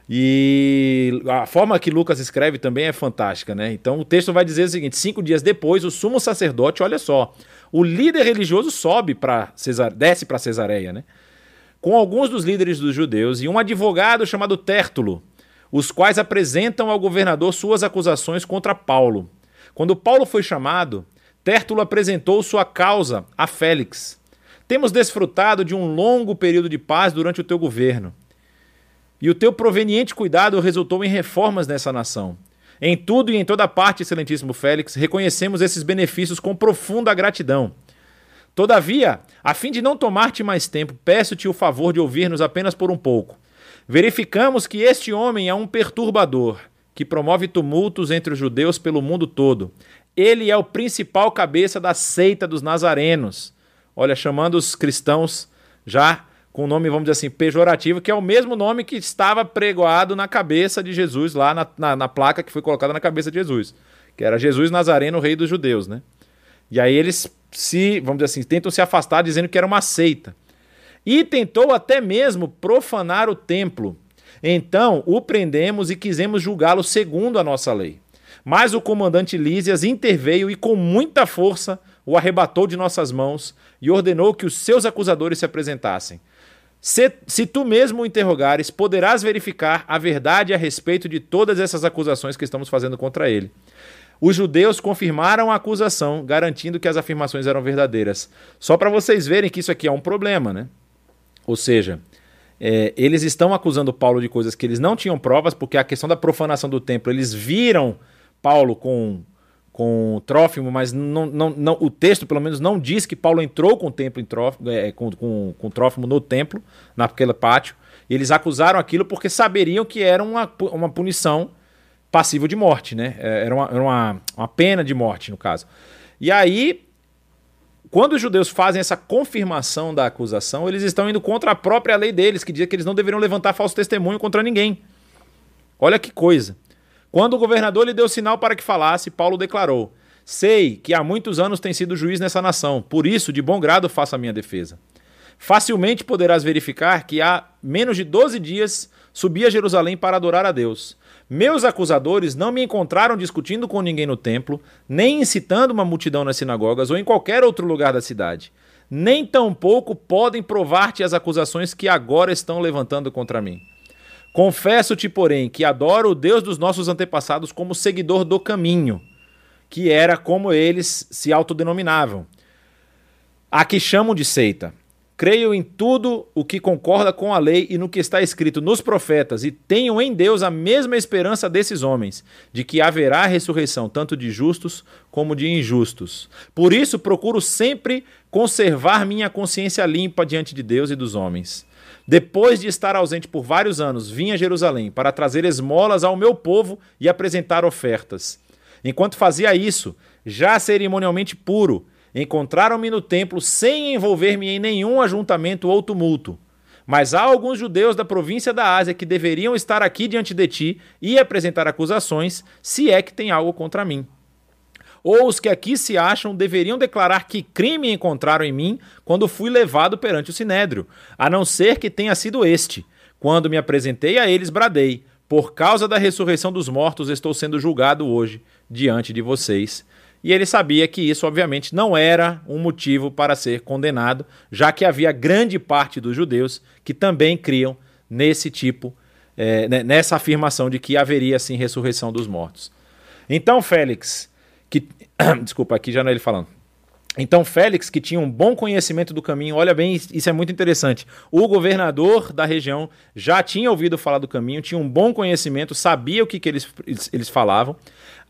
E a forma que Lucas escreve também é fantástica, né? Então o texto vai dizer o seguinte: cinco dias depois, o sumo sacerdote, olha só, o líder religioso sobe para desce para Cesareia, né? Com alguns dos líderes dos judeus e um advogado chamado Tértulo, os quais apresentam ao governador suas acusações contra Paulo. Quando Paulo foi chamado, Tértulo apresentou sua causa a Félix. Temos desfrutado de um longo período de paz durante o teu governo. E o teu proveniente cuidado resultou em reformas nessa nação. Em tudo e em toda parte, excelentíssimo Félix, reconhecemos esses benefícios com profunda gratidão. Todavia, a fim de não tomar-te mais tempo, peço-te o favor de ouvir-nos apenas por um pouco. Verificamos que este homem é um perturbador, que promove tumultos entre os judeus pelo mundo todo. Ele é o principal cabeça da seita dos nazarenos. Olha, chamando os cristãos já com o nome, vamos dizer assim, pejorativo, que é o mesmo nome que estava pregoado na cabeça de Jesus, lá na, na, na placa que foi colocada na cabeça de Jesus, que era Jesus Nazareno, rei dos judeus, né? E aí eles se, vamos dizer assim, tentam se afastar dizendo que era uma seita. E tentou até mesmo profanar o templo. Então o prendemos e quisemos julgá-lo segundo a nossa lei. Mas o comandante Lísias interveio e com muita força o arrebatou de nossas mãos e ordenou que os seus acusadores se apresentassem. Se, se, tu mesmo o interrogares, poderás verificar a verdade a respeito de todas essas acusações que estamos fazendo contra ele. Os judeus confirmaram a acusação, garantindo que as afirmações eram verdadeiras. Só para vocês verem que isso aqui é um problema, né? Ou seja, é, eles estão acusando Paulo de coisas que eles não tinham provas, porque a questão da profanação do templo, eles viram Paulo com, com Trófimo, mas não, não, não, o texto, pelo menos, não diz que Paulo entrou com o templo em Trófimo, é, com, com, com Trófimo no templo, naquele pátio. Eles acusaram aquilo porque saberiam que era uma, uma punição passivo de morte, né? É, era, uma, era uma, uma pena de morte, no caso. E aí, quando os judeus fazem essa confirmação da acusação, eles estão indo contra a própria lei deles, que diz que eles não deveriam levantar falso testemunho contra ninguém. Olha que coisa. Quando o governador lhe deu sinal para que falasse, Paulo declarou: Sei que há muitos anos tem sido juiz nessa nação, por isso, de bom grado, faço a minha defesa. Facilmente poderás verificar que há menos de 12 dias subi a Jerusalém para adorar a Deus. Meus acusadores não me encontraram discutindo com ninguém no templo, nem incitando uma multidão nas sinagogas ou em qualquer outro lugar da cidade. Nem tampouco podem provar-te as acusações que agora estão levantando contra mim. Confesso-te, porém, que adoro o Deus dos nossos antepassados como seguidor do caminho, que era como eles se autodenominavam. A que chamam de seita. Creio em tudo o que concorda com a lei e no que está escrito nos profetas, e tenho em Deus a mesma esperança desses homens, de que haverá ressurreição tanto de justos como de injustos. Por isso procuro sempre conservar minha consciência limpa diante de Deus e dos homens. Depois de estar ausente por vários anos, vim a Jerusalém para trazer esmolas ao meu povo e apresentar ofertas. Enquanto fazia isso, já cerimonialmente puro, Encontraram-me no templo sem envolver-me em nenhum ajuntamento ou tumulto. Mas há alguns judeus da província da Ásia que deveriam estar aqui diante de ti e apresentar acusações, se é que tem algo contra mim. Ou os que aqui se acham deveriam declarar que crime encontraram em mim quando fui levado perante o sinédrio, a não ser que tenha sido este. Quando me apresentei a eles, bradei: Por causa da ressurreição dos mortos, estou sendo julgado hoje diante de vocês. E ele sabia que isso, obviamente, não era um motivo para ser condenado, já que havia grande parte dos judeus que também criam nesse tipo, é, nessa afirmação de que haveria sim ressurreição dos mortos. Então, Félix, que. Desculpa, aqui já não é ele falando. Então, Félix, que tinha um bom conhecimento do caminho, olha bem, isso é muito interessante. O governador da região já tinha ouvido falar do caminho, tinha um bom conhecimento, sabia o que, que eles, eles falavam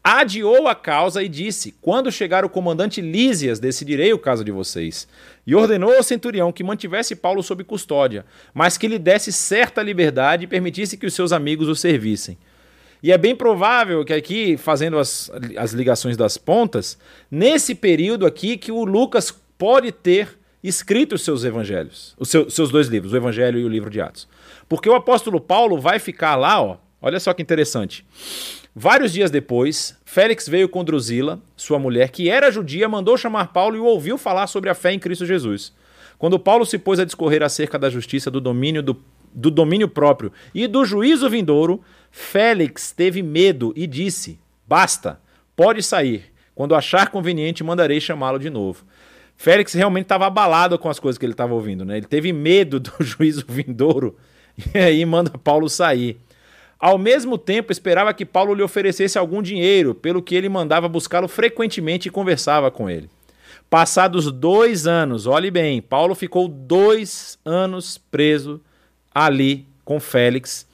adiou a causa e disse: Quando chegar o comandante Lísias, decidirei o caso de vocês. E ordenou ao centurião que mantivesse Paulo sob custódia, mas que lhe desse certa liberdade e permitisse que os seus amigos o servissem. E é bem provável que aqui, fazendo as, as ligações das pontas, nesse período aqui que o Lucas pode ter escrito os seus evangelhos, os seu, seus dois livros, o Evangelho e o livro de Atos. Porque o apóstolo Paulo vai ficar lá, ó, olha só que interessante. Vários dias depois, Félix veio com Drusila, sua mulher, que era judia, mandou chamar Paulo e o ouviu falar sobre a fé em Cristo Jesus. Quando Paulo se pôs a discorrer acerca da justiça, do domínio, do, do domínio próprio e do juízo vindouro, Félix teve medo e disse: Basta, pode sair. Quando achar conveniente, mandarei chamá-lo de novo. Félix realmente estava abalado com as coisas que ele estava ouvindo, né? Ele teve medo do juízo vindouro e aí manda Paulo sair. Ao mesmo tempo, esperava que Paulo lhe oferecesse algum dinheiro, pelo que ele mandava buscá-lo frequentemente e conversava com ele. Passados dois anos, olhe bem, Paulo ficou dois anos preso ali com Félix.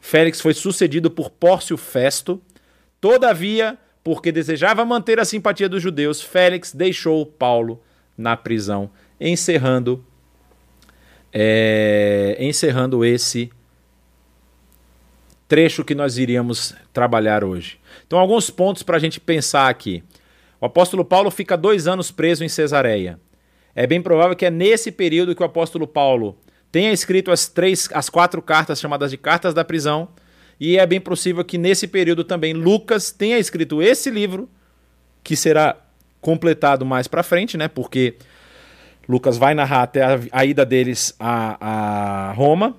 Félix foi sucedido por Pórcio Festo. Todavia, porque desejava manter a simpatia dos judeus, Félix deixou Paulo na prisão, encerrando, é, encerrando esse trecho que nós iríamos trabalhar hoje. Então, alguns pontos para a gente pensar aqui. O apóstolo Paulo fica dois anos preso em Cesareia. É bem provável que é nesse período que o apóstolo Paulo tenha escrito as três, as quatro cartas chamadas de cartas da prisão, e é bem possível que nesse período também Lucas tenha escrito esse livro, que será completado mais para frente, né? Porque Lucas vai narrar até a, a ida deles a, a Roma,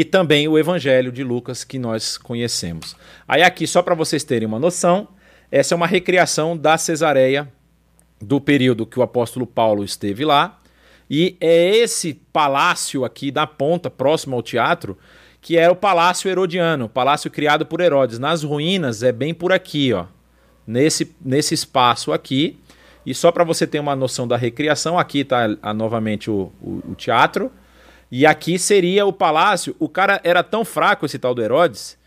e também o Evangelho de Lucas que nós conhecemos. Aí aqui, só para vocês terem uma noção, essa é uma recriação da Cesareia do período que o apóstolo Paulo esteve lá, e é esse palácio aqui da ponta, próximo ao teatro, que é o Palácio Herodiano, palácio criado por Herodes. Nas ruínas é bem por aqui, ó, nesse, nesse espaço aqui. E só para você ter uma noção da recriação, aqui está novamente o, o, o teatro, e aqui seria o palácio. O cara era tão fraco, esse tal do Herodes,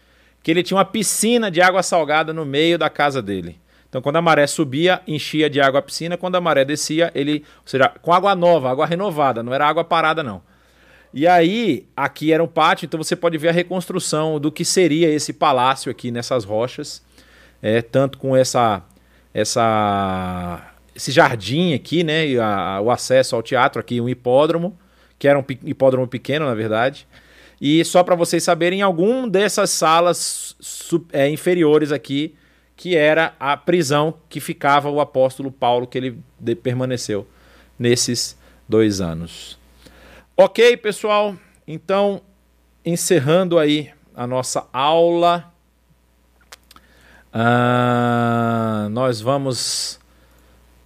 que ele tinha uma piscina de água salgada no meio da casa dele. Então, quando a maré subia, enchia de água a piscina. Quando a maré descia, ele. Ou seja, com água nova, água renovada, não era água parada, não. E aí, aqui era um pátio, então você pode ver a reconstrução do que seria esse palácio aqui nessas rochas. É, tanto com essa. essa esse jardim aqui, né? E a, o acesso ao teatro aqui, um hipódromo que era um hipódromo pequeno, na verdade. E só para vocês saberem, algum dessas salas é, inferiores aqui, que era a prisão que ficava o apóstolo Paulo, que ele permaneceu nesses dois anos. Ok, pessoal? Então, encerrando aí a nossa aula, uh, nós vamos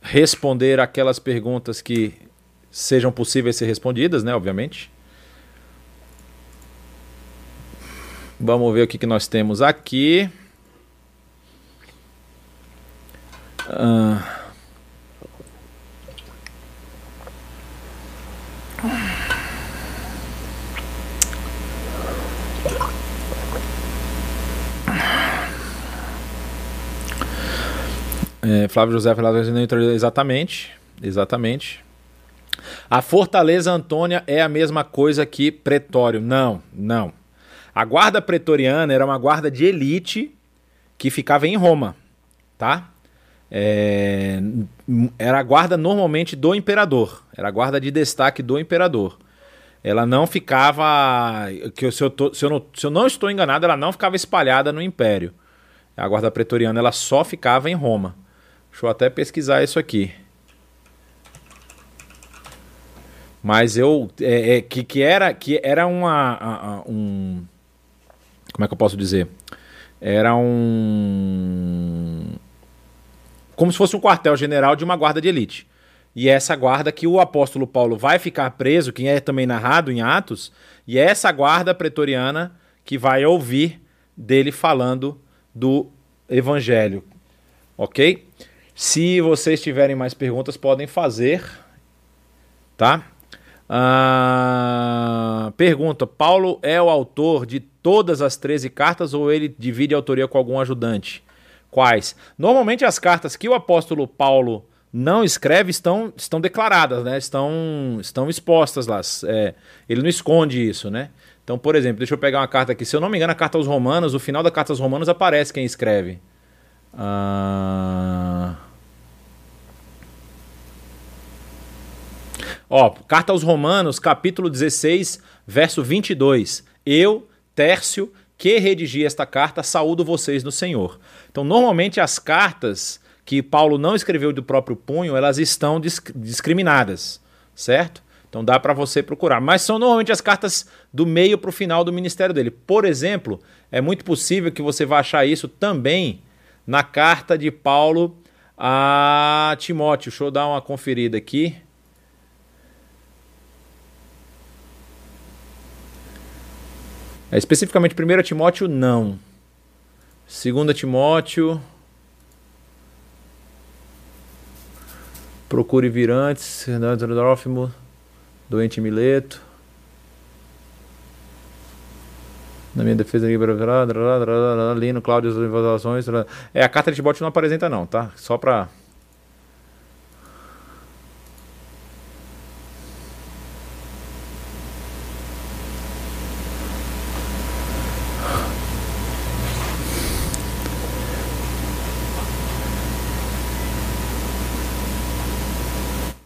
responder aquelas perguntas que sejam possíveis ser respondidas, né, obviamente. Vamos ver o que, que nós temos aqui. Ah. É, Flávio José Velasquez exatamente. Exatamente. A Fortaleza Antônia é a mesma coisa que Pretório. Não, não. A guarda pretoriana era uma guarda de elite que ficava em Roma, tá? É, era a guarda normalmente do imperador, era a guarda de destaque do imperador. Ela não ficava, que se eu, tô, se, eu não, se eu não estou enganado, ela não ficava espalhada no império. A guarda pretoriana ela só ficava em Roma. Deixa eu até pesquisar isso aqui. Mas eu é, é, que, que era que era uma a, a, um como é que eu posso dizer? Era um como se fosse um quartel-general de uma guarda de elite. E é essa guarda que o apóstolo Paulo vai ficar preso, que é também narrado em Atos, e é essa guarda pretoriana que vai ouvir dele falando do evangelho. OK? Se vocês tiverem mais perguntas, podem fazer, tá? Ah, pergunta: Paulo é o autor de todas as 13 cartas ou ele divide a autoria com algum ajudante? Quais? Normalmente as cartas que o apóstolo Paulo não escreve estão, estão declaradas, né? estão, estão expostas lá. É, ele não esconde isso, né? Então, por exemplo, deixa eu pegar uma carta aqui. Se eu não me engano, a carta aos Romanos, o final da carta aos Romanos aparece quem escreve. Ah. Ó, carta aos Romanos, capítulo 16, verso 22. Eu, Tércio, que redigi esta carta, saúdo vocês no Senhor. Então, normalmente as cartas que Paulo não escreveu do próprio punho, elas estão discriminadas, certo? Então dá para você procurar. Mas são normalmente as cartas do meio para o final do ministério dele. Por exemplo, é muito possível que você vá achar isso também na carta de Paulo a Timóteo. Deixa eu dar uma conferida aqui. É, especificamente 1 Timóteo, não. 2 Timóteo. Procure vir antes, doente Mileto. Na minha defesa Lino, Cláudio, as invasões. É, a carta de Timóteo não apresenta, não, tá? Só para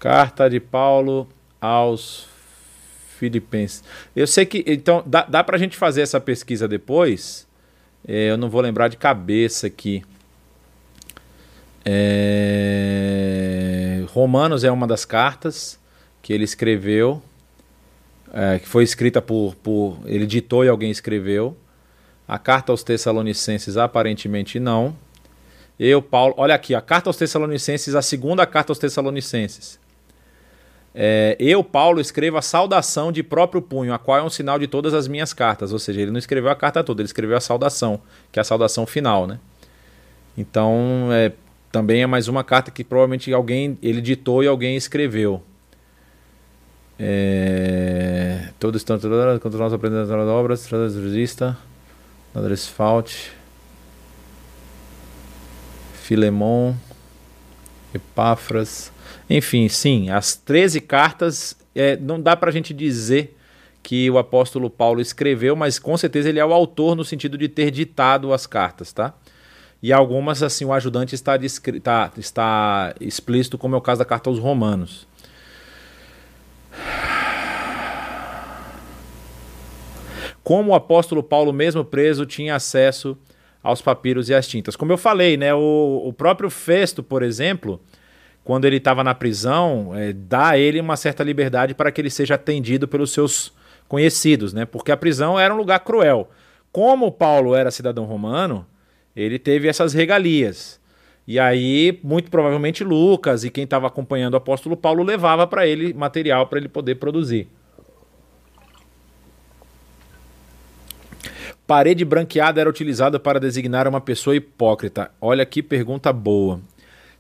Carta de Paulo aos Filipenses. Eu sei que. Então, dá, dá para a gente fazer essa pesquisa depois. É, eu não vou lembrar de cabeça aqui. É, Romanos é uma das cartas que ele escreveu. É, que foi escrita por, por. Ele ditou e alguém escreveu. A carta aos Tessalonicenses, aparentemente não. Eu, Paulo. Olha aqui, a carta aos Tessalonicenses, a segunda carta aos Tessalonicenses. É, eu, Paulo, escrevo a saudação de próprio punho, a qual é um sinal de todas as minhas cartas. Ou seja, ele não escreveu a carta toda, ele escreveu a saudação, que é a saudação final, né? Então, é, também é mais uma carta que provavelmente alguém ele ditou e alguém escreveu. É, todos estão contra nós aprendendo as obras, resista, Andrés Filemon, Epáfras. Enfim, sim, as 13 cartas, é, não dá para a gente dizer que o apóstolo Paulo escreveu, mas com certeza ele é o autor no sentido de ter ditado as cartas, tá? E algumas, assim, o ajudante está, tá, está explícito, como é o caso da carta aos Romanos. Como o apóstolo Paulo, mesmo preso, tinha acesso aos papiros e às tintas. Como eu falei, né, o, o próprio Festo, por exemplo, quando ele estava na prisão, é, dá a ele uma certa liberdade para que ele seja atendido pelos seus conhecidos, né? Porque a prisão era um lugar cruel. Como Paulo era cidadão romano, ele teve essas regalias. E aí, muito provavelmente, Lucas e quem estava acompanhando o apóstolo Paulo levava para ele material para ele poder produzir. Parede branqueada era utilizada para designar uma pessoa hipócrita. Olha que pergunta boa.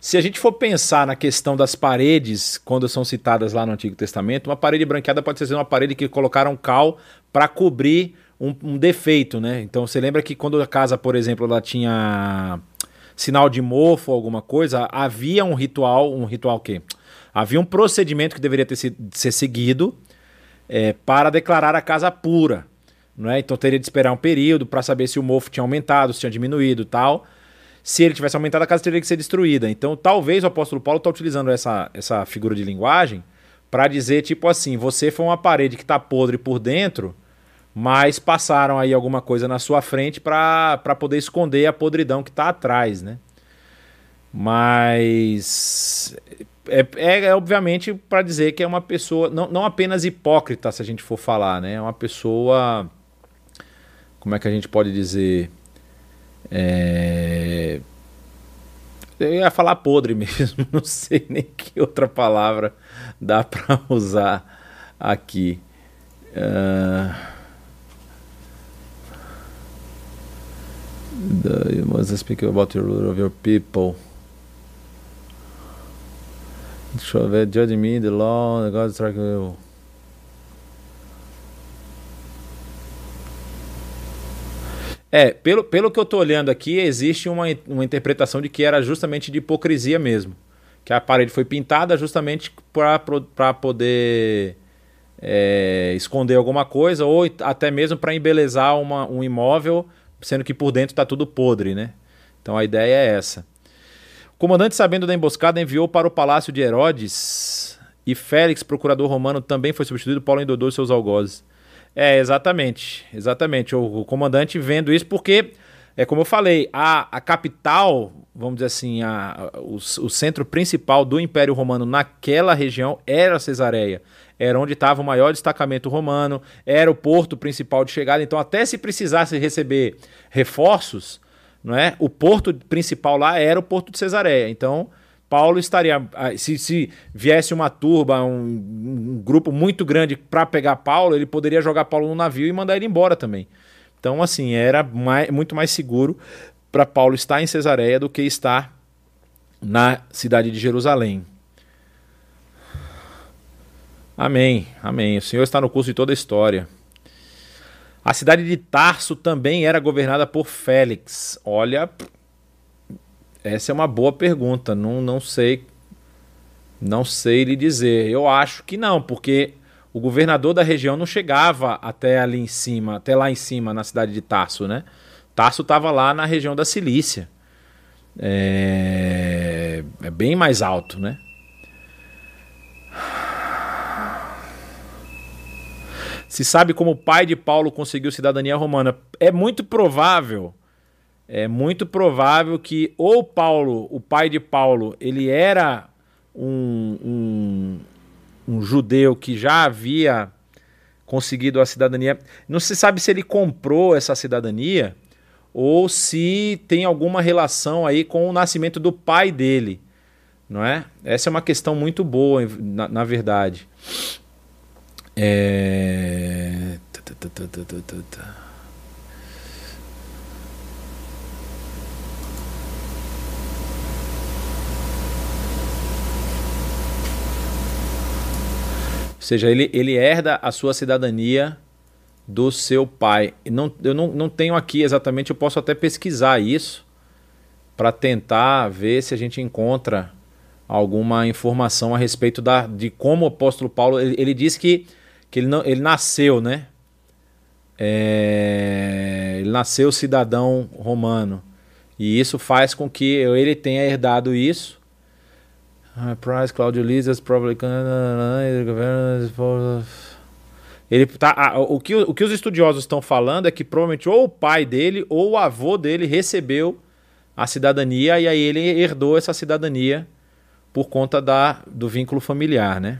Se a gente for pensar na questão das paredes, quando são citadas lá no Antigo Testamento, uma parede branqueada pode ser uma parede que colocaram cal para cobrir um, um, defeito, né? Então você lembra que quando a casa, por exemplo, ela tinha sinal de mofo, alguma coisa, havia um ritual, um ritual que havia um procedimento que deveria ter ser seguido é, para declarar a casa pura. Não é? Então teria de esperar um período para saber se o mofo tinha aumentado, se tinha diminuído tal. Se ele tivesse aumentado, a casa teria que ser destruída. Então talvez o apóstolo Paulo está utilizando essa, essa figura de linguagem para dizer, tipo assim, você foi uma parede que está podre por dentro, mas passaram aí alguma coisa na sua frente para poder esconder a podridão que está atrás, né? Mas é, é, é obviamente para dizer que é uma pessoa, não, não apenas hipócrita, se a gente for falar, né? É uma pessoa. Como é que a gente pode dizer? É, eu ia falar podre mesmo, não sei nem que outra palavra dá para usar aqui. Uh... The, you must speak about the rule of your people. Deixa eu ver. Judge me, the law, the God strike you. É, pelo, pelo que eu estou olhando aqui, existe uma, uma interpretação de que era justamente de hipocrisia mesmo. Que a parede foi pintada justamente para poder é, esconder alguma coisa ou até mesmo para embelezar uma, um imóvel, sendo que por dentro está tudo podre, né? Então a ideia é essa. O comandante, sabendo da emboscada, enviou para o palácio de Herodes e Félix, procurador romano, também foi substituído. Paulo endoidou seus algozes. É, exatamente. Exatamente. O, o, comandante vendo isso, porque, é como eu falei, a, a capital, vamos dizer assim, a, o, o centro principal do Império Romano naquela região era Cesareia. Era onde estava o maior destacamento romano, era o porto principal de chegada. Então, até se precisasse receber reforços, não é? O porto principal lá era o porto de Cesareia. Então, Paulo estaria. Ah, se, se viesse uma turba, um, um grupo muito grande para pegar Paulo, ele poderia jogar Paulo no navio e mandar ele embora também. Então, assim, era mais, muito mais seguro para Paulo estar em Cesareia do que estar na cidade de Jerusalém. Amém, amém. O Senhor está no curso de toda a história. A cidade de Tarso também era governada por Félix. Olha, essa é uma boa pergunta. Não, não sei. Não sei lhe dizer. Eu acho que não, porque o governador da região não chegava até ali em cima, até lá em cima, na cidade de Tarso, né? Tarso estava lá na região da Cilícia. É... é bem mais alto, né? Se sabe como o pai de Paulo conseguiu cidadania romana. É muito provável, é muito provável que ou Paulo, o pai de Paulo, ele era um, um, um judeu que já havia conseguido a cidadania. Não se sabe se ele comprou essa cidadania ou se tem alguma relação aí com o nascimento do pai dele, não é? Essa é uma questão muito boa, na, na verdade. É... seja, ele, ele herda a sua cidadania do seu pai. Não, eu não, não tenho aqui exatamente, eu posso até pesquisar isso para tentar ver se a gente encontra alguma informação a respeito da, de como o apóstolo Paulo. Ele, ele diz que que ele, não, ele nasceu, né? É, ele nasceu cidadão romano. E isso faz com que ele tenha herdado isso. Uh, Price, Claudio Lisas, probably ele tá, o, que, o que os estudiosos estão falando é que provavelmente ou o pai dele ou o avô dele recebeu a cidadania e aí ele herdou essa cidadania por conta da, do vínculo familiar, né?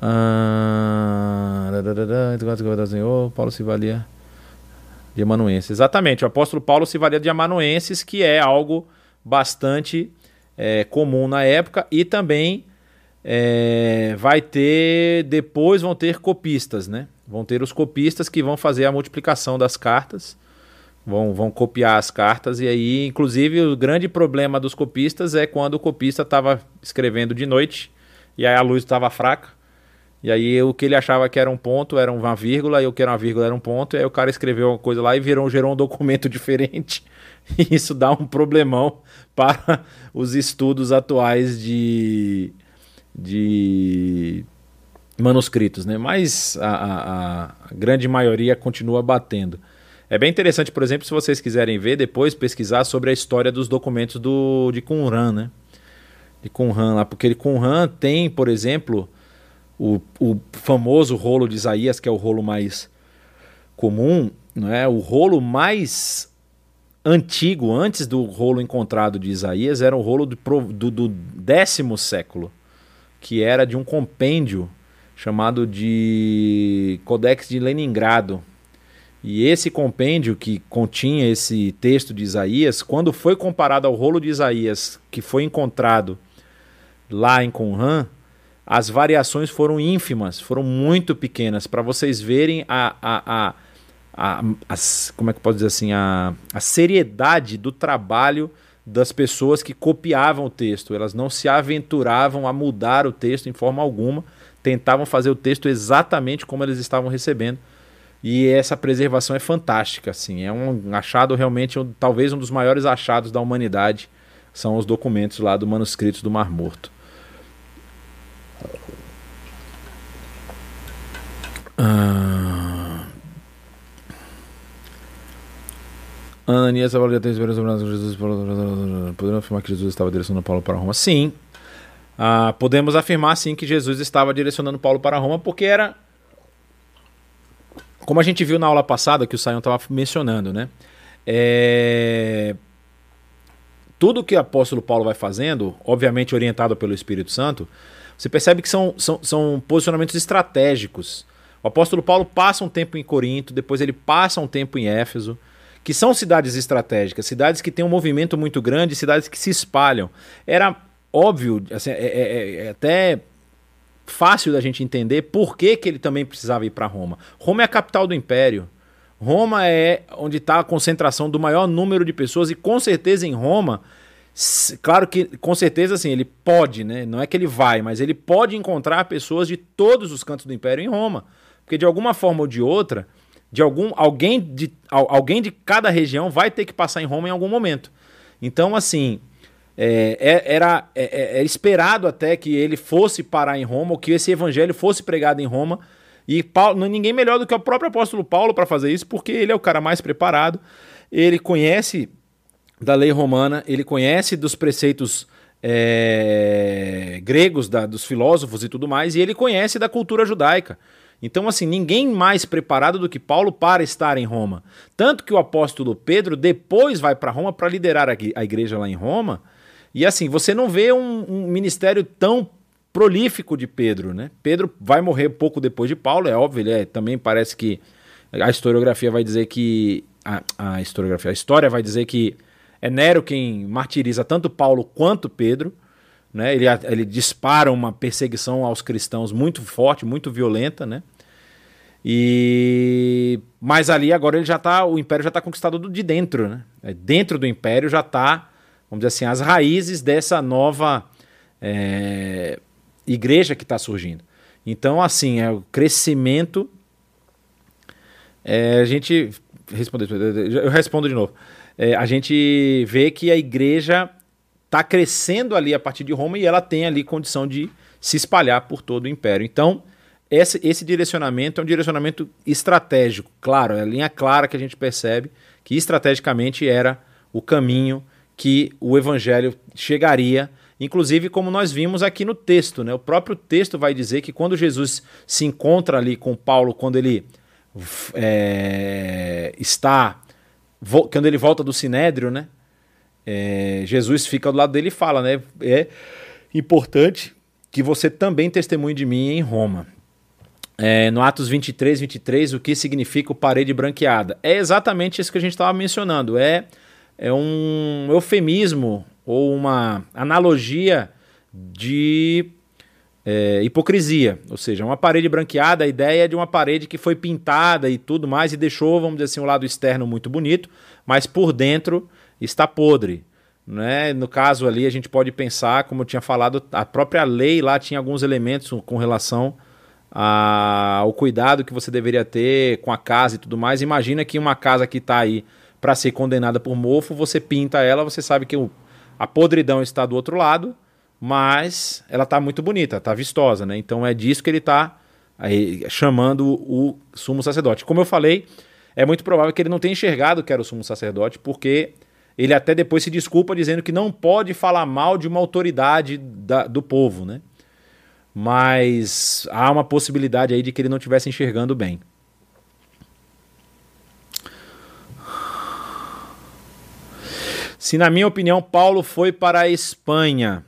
Ah, Paulo se valia de amanuenses. Exatamente, o apóstolo Paulo se valia de amanuenses, que é algo bastante é, comum na época, e também é, vai ter, depois vão ter copistas, né? Vão ter os copistas que vão fazer a multiplicação das cartas, vão, vão copiar as cartas, e aí, inclusive, o grande problema dos copistas é quando o copista estava escrevendo de noite, e aí a luz estava fraca, E aí o que ele achava que era um ponto era uma vírgula, e o que era uma vírgula era um ponto, e aí o cara escreveu uma coisa lá e virou, gerou um documento diferente. E isso dá um problemão para os estudos atuais de, de manuscritos, né? Mas a, a, a grande maioria continua batendo. É bem interessante, por exemplo, se vocês quiserem ver depois, pesquisar sobre a história dos documentos do, de Qumran, né? De Qumran lá, porque Qumran tem, por exemplo, o, o famoso rolo de Isaías, que é o rolo mais comum, não é? O rolo mais antigo, antes do rolo encontrado de Isaías, era o rolo do, do, do décimo século, que era de um compêndio chamado de Codex de Leningrado, e esse compêndio que continha esse texto de Isaías, quando foi comparado ao rolo de Isaías que foi encontrado lá em Qumran, as variações foram ínfimas, foram muito pequenas, para vocês verem a, a, a, a, como é que pode dizer assim, a, a seriedade do trabalho das pessoas que copiavam o texto. Elas não se aventuravam a mudar o texto em forma alguma, tentavam fazer o texto exatamente como eles estavam recebendo e essa preservação é fantástica, assim, é um achado realmente, um, talvez um dos maiores achados da humanidade, são os documentos lá do manuscritos do Mar Morto. Ah... Ananias já tem sobre Jesus. Podemos afirmar que Jesus estava direcionando Paulo para Roma? Sim. Ah, podemos afirmar sim que Jesus estava direcionando Paulo para Roma porque era como a gente viu na aula passada, que o Sayão estava mencionando, né? É... Tudo que o apóstolo Paulo vai fazendo, obviamente orientado pelo Espírito Santo, você percebe que são, são, são posicionamentos estratégicos. O apóstolo Paulo passa um tempo em Corinto, depois ele passa um tempo em Éfeso, que são cidades estratégicas, cidades que têm um movimento muito grande, cidades que se espalham. Era óbvio, assim, é, é, é até fácil da gente entender por que, que ele também precisava ir para Roma. Roma é a capital do império. Roma é onde está a concentração do maior número de pessoas e com certeza em Roma, claro que com certeza assim, ele pode, né? Não é que ele vai, mas ele pode encontrar pessoas de todos os cantos do império em Roma. Porque de alguma forma ou de outra, de algum alguém de alguém de cada região vai ter que passar em Roma em algum momento. Então assim, é, é, era, é, é, era esperado até que ele fosse parar em Roma, ou que esse evangelho fosse pregado em Roma. E Paulo, ninguém melhor do que o próprio apóstolo Paulo para fazer isso, porque ele é o cara mais preparado. Ele conhece da lei romana, ele conhece dos preceitos é, gregos, da, dos filósofos e tudo mais, e ele conhece da cultura judaica. Então, assim, ninguém mais preparado do que Paulo para estar em Roma. Tanto que o apóstolo Pedro depois vai para Roma para liderar a igreja lá em Roma e assim, você não vê um, um ministério tão prolífico de Pedro, né? Pedro vai morrer pouco depois de Paulo, é óbvio, ele é, também parece que a historiografia vai dizer que a, a historiografia, a história vai dizer que é Nero quem martiriza tanto Paulo quanto Pedro, né? Ele, ele dispara uma perseguição aos cristãos muito forte, muito violenta, né? E mas ali agora ele já tá, o império já está conquistado de dentro, né? É, dentro do império já está vamos dizer assim, as raízes dessa nova é, igreja que está surgindo. Então, assim, é o crescimento. É, a gente. Responder, eu respondo de novo. É, a gente vê que a igreja está crescendo ali a partir de Roma e ela tem ali condição de se espalhar por todo o império. Então, esse, esse direcionamento é um direcionamento estratégico. Claro, é a linha clara que a gente percebe que estrategicamente era o caminho que o evangelho chegaria, inclusive como nós vimos aqui no texto, né? O próprio texto vai dizer que quando Jesus se encontra ali com Paulo, quando ele é, está, quando ele volta do Sinédrio, né? É, Jesus fica do lado dele e fala, né? É importante que você também testemunhe de mim em Roma. É, no Atos 23, 23, o que significa o parede branqueada? É exatamente isso que a gente estava mencionando. É é um eufemismo ou uma analogia de é, hipocrisia, ou seja, uma parede branqueada, a ideia é de uma parede que foi pintada e tudo mais e deixou, vamos dizer assim, o um lado externo muito bonito, mas por dentro está podre. Né? No caso ali, a gente pode pensar, como eu tinha falado, a própria lei lá tinha alguns elementos com relação a, o cuidado que você deveria ter com a casa e tudo mais. Imagina que uma casa que está aí para ser condenada por mofo, você pinta ela, você sabe que o, a podridão está do outro lado, mas ela está muito bonita, está vistosa, né? Então é disso que ele está chamando o sumo sacerdote. Como eu falei, é muito provável que ele não tenha enxergado que era o sumo sacerdote, porque ele até depois se desculpa dizendo que não pode falar mal de uma autoridade da, do povo, né? Mas há uma possibilidade aí de que ele não estivesse enxergando bem. Se, na minha opinião, Paulo foi para a Espanha,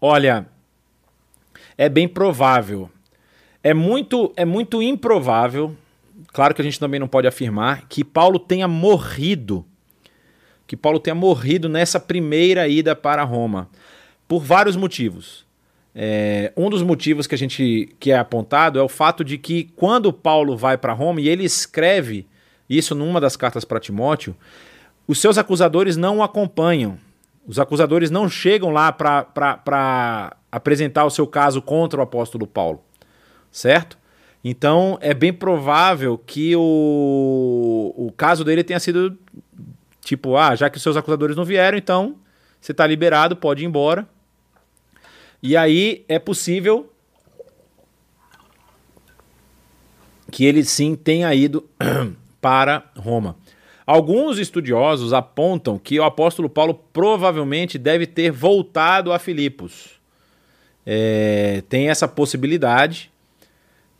olha, é bem provável. É muito, é muito improvável, claro que a gente também não pode afirmar, que Paulo tenha morrido. Que Paulo tenha morrido nessa primeira ida para Roma. Por vários motivos. É, um dos motivos que a gente que é apontado é o fato de que quando Paulo vai para Roma e ele escreve isso numa das cartas para Timóteo, os seus acusadores não o acompanham. Os acusadores não chegam lá para apresentar o seu caso contra o apóstolo Paulo, certo? Então é bem provável que o, o caso dele tenha sido tipo, ah, já que os seus acusadores não vieram, então você está liberado, pode ir embora. E aí é possível que ele sim tenha ido para Roma. Alguns estudiosos apontam que o apóstolo Paulo provavelmente deve ter voltado a Filipos. É, tem essa possibilidade.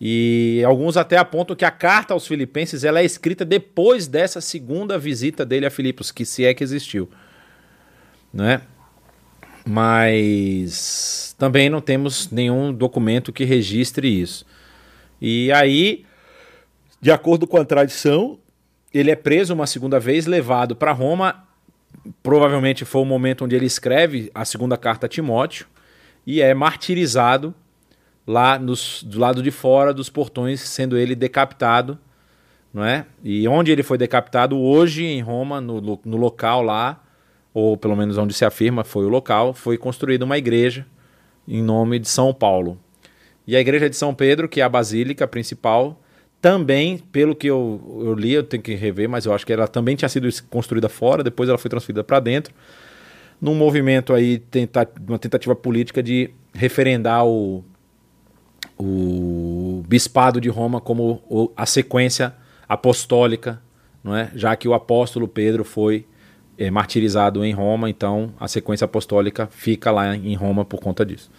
E alguns até apontam que a carta aos filipenses ela é escrita depois dessa segunda visita dele a Filipos, que se é que existiu. Né? Mas também não temos nenhum documento que registre isso. E aí, de acordo com a tradição, ele é preso uma segunda vez, levado para Roma. Provavelmente foi o momento onde ele escreve a segunda carta a Timóteo e é martirizado lá nos, do lado de fora dos portões, sendo ele decapitado, não é? E onde ele foi decapitado hoje em Roma, no, no local lá, ou pelo menos onde se afirma foi o local, foi construída uma igreja em nome de São Paulo. E a igreja de São Pedro, que é a basílica principal, também, pelo que eu, eu li, eu tenho que rever, mas eu acho que ela também tinha sido construída fora, depois ela foi transferida para dentro, num movimento aí, tenta, uma tentativa política de referendar o, o bispado de Roma como o, a sequência apostólica, não é? já que o apóstolo Pedro foi é, martirizado em Roma, então a sequência apostólica fica lá em Roma por conta disso.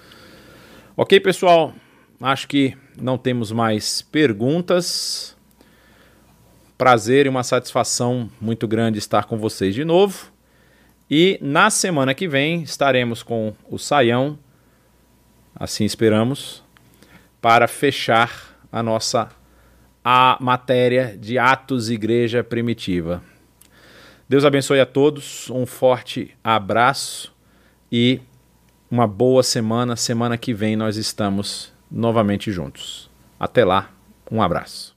Ok, pessoal? Acho que não temos mais perguntas. Prazer e uma satisfação muito grande estar com vocês de novo. E na semana que vem estaremos com o Saião, assim esperamos, para fechar a nossa a matéria de Atos Igreja Primitiva. Deus abençoe a todos, um forte abraço e uma boa semana. Semana que vem nós estamos novamente juntos. Até lá, um abraço.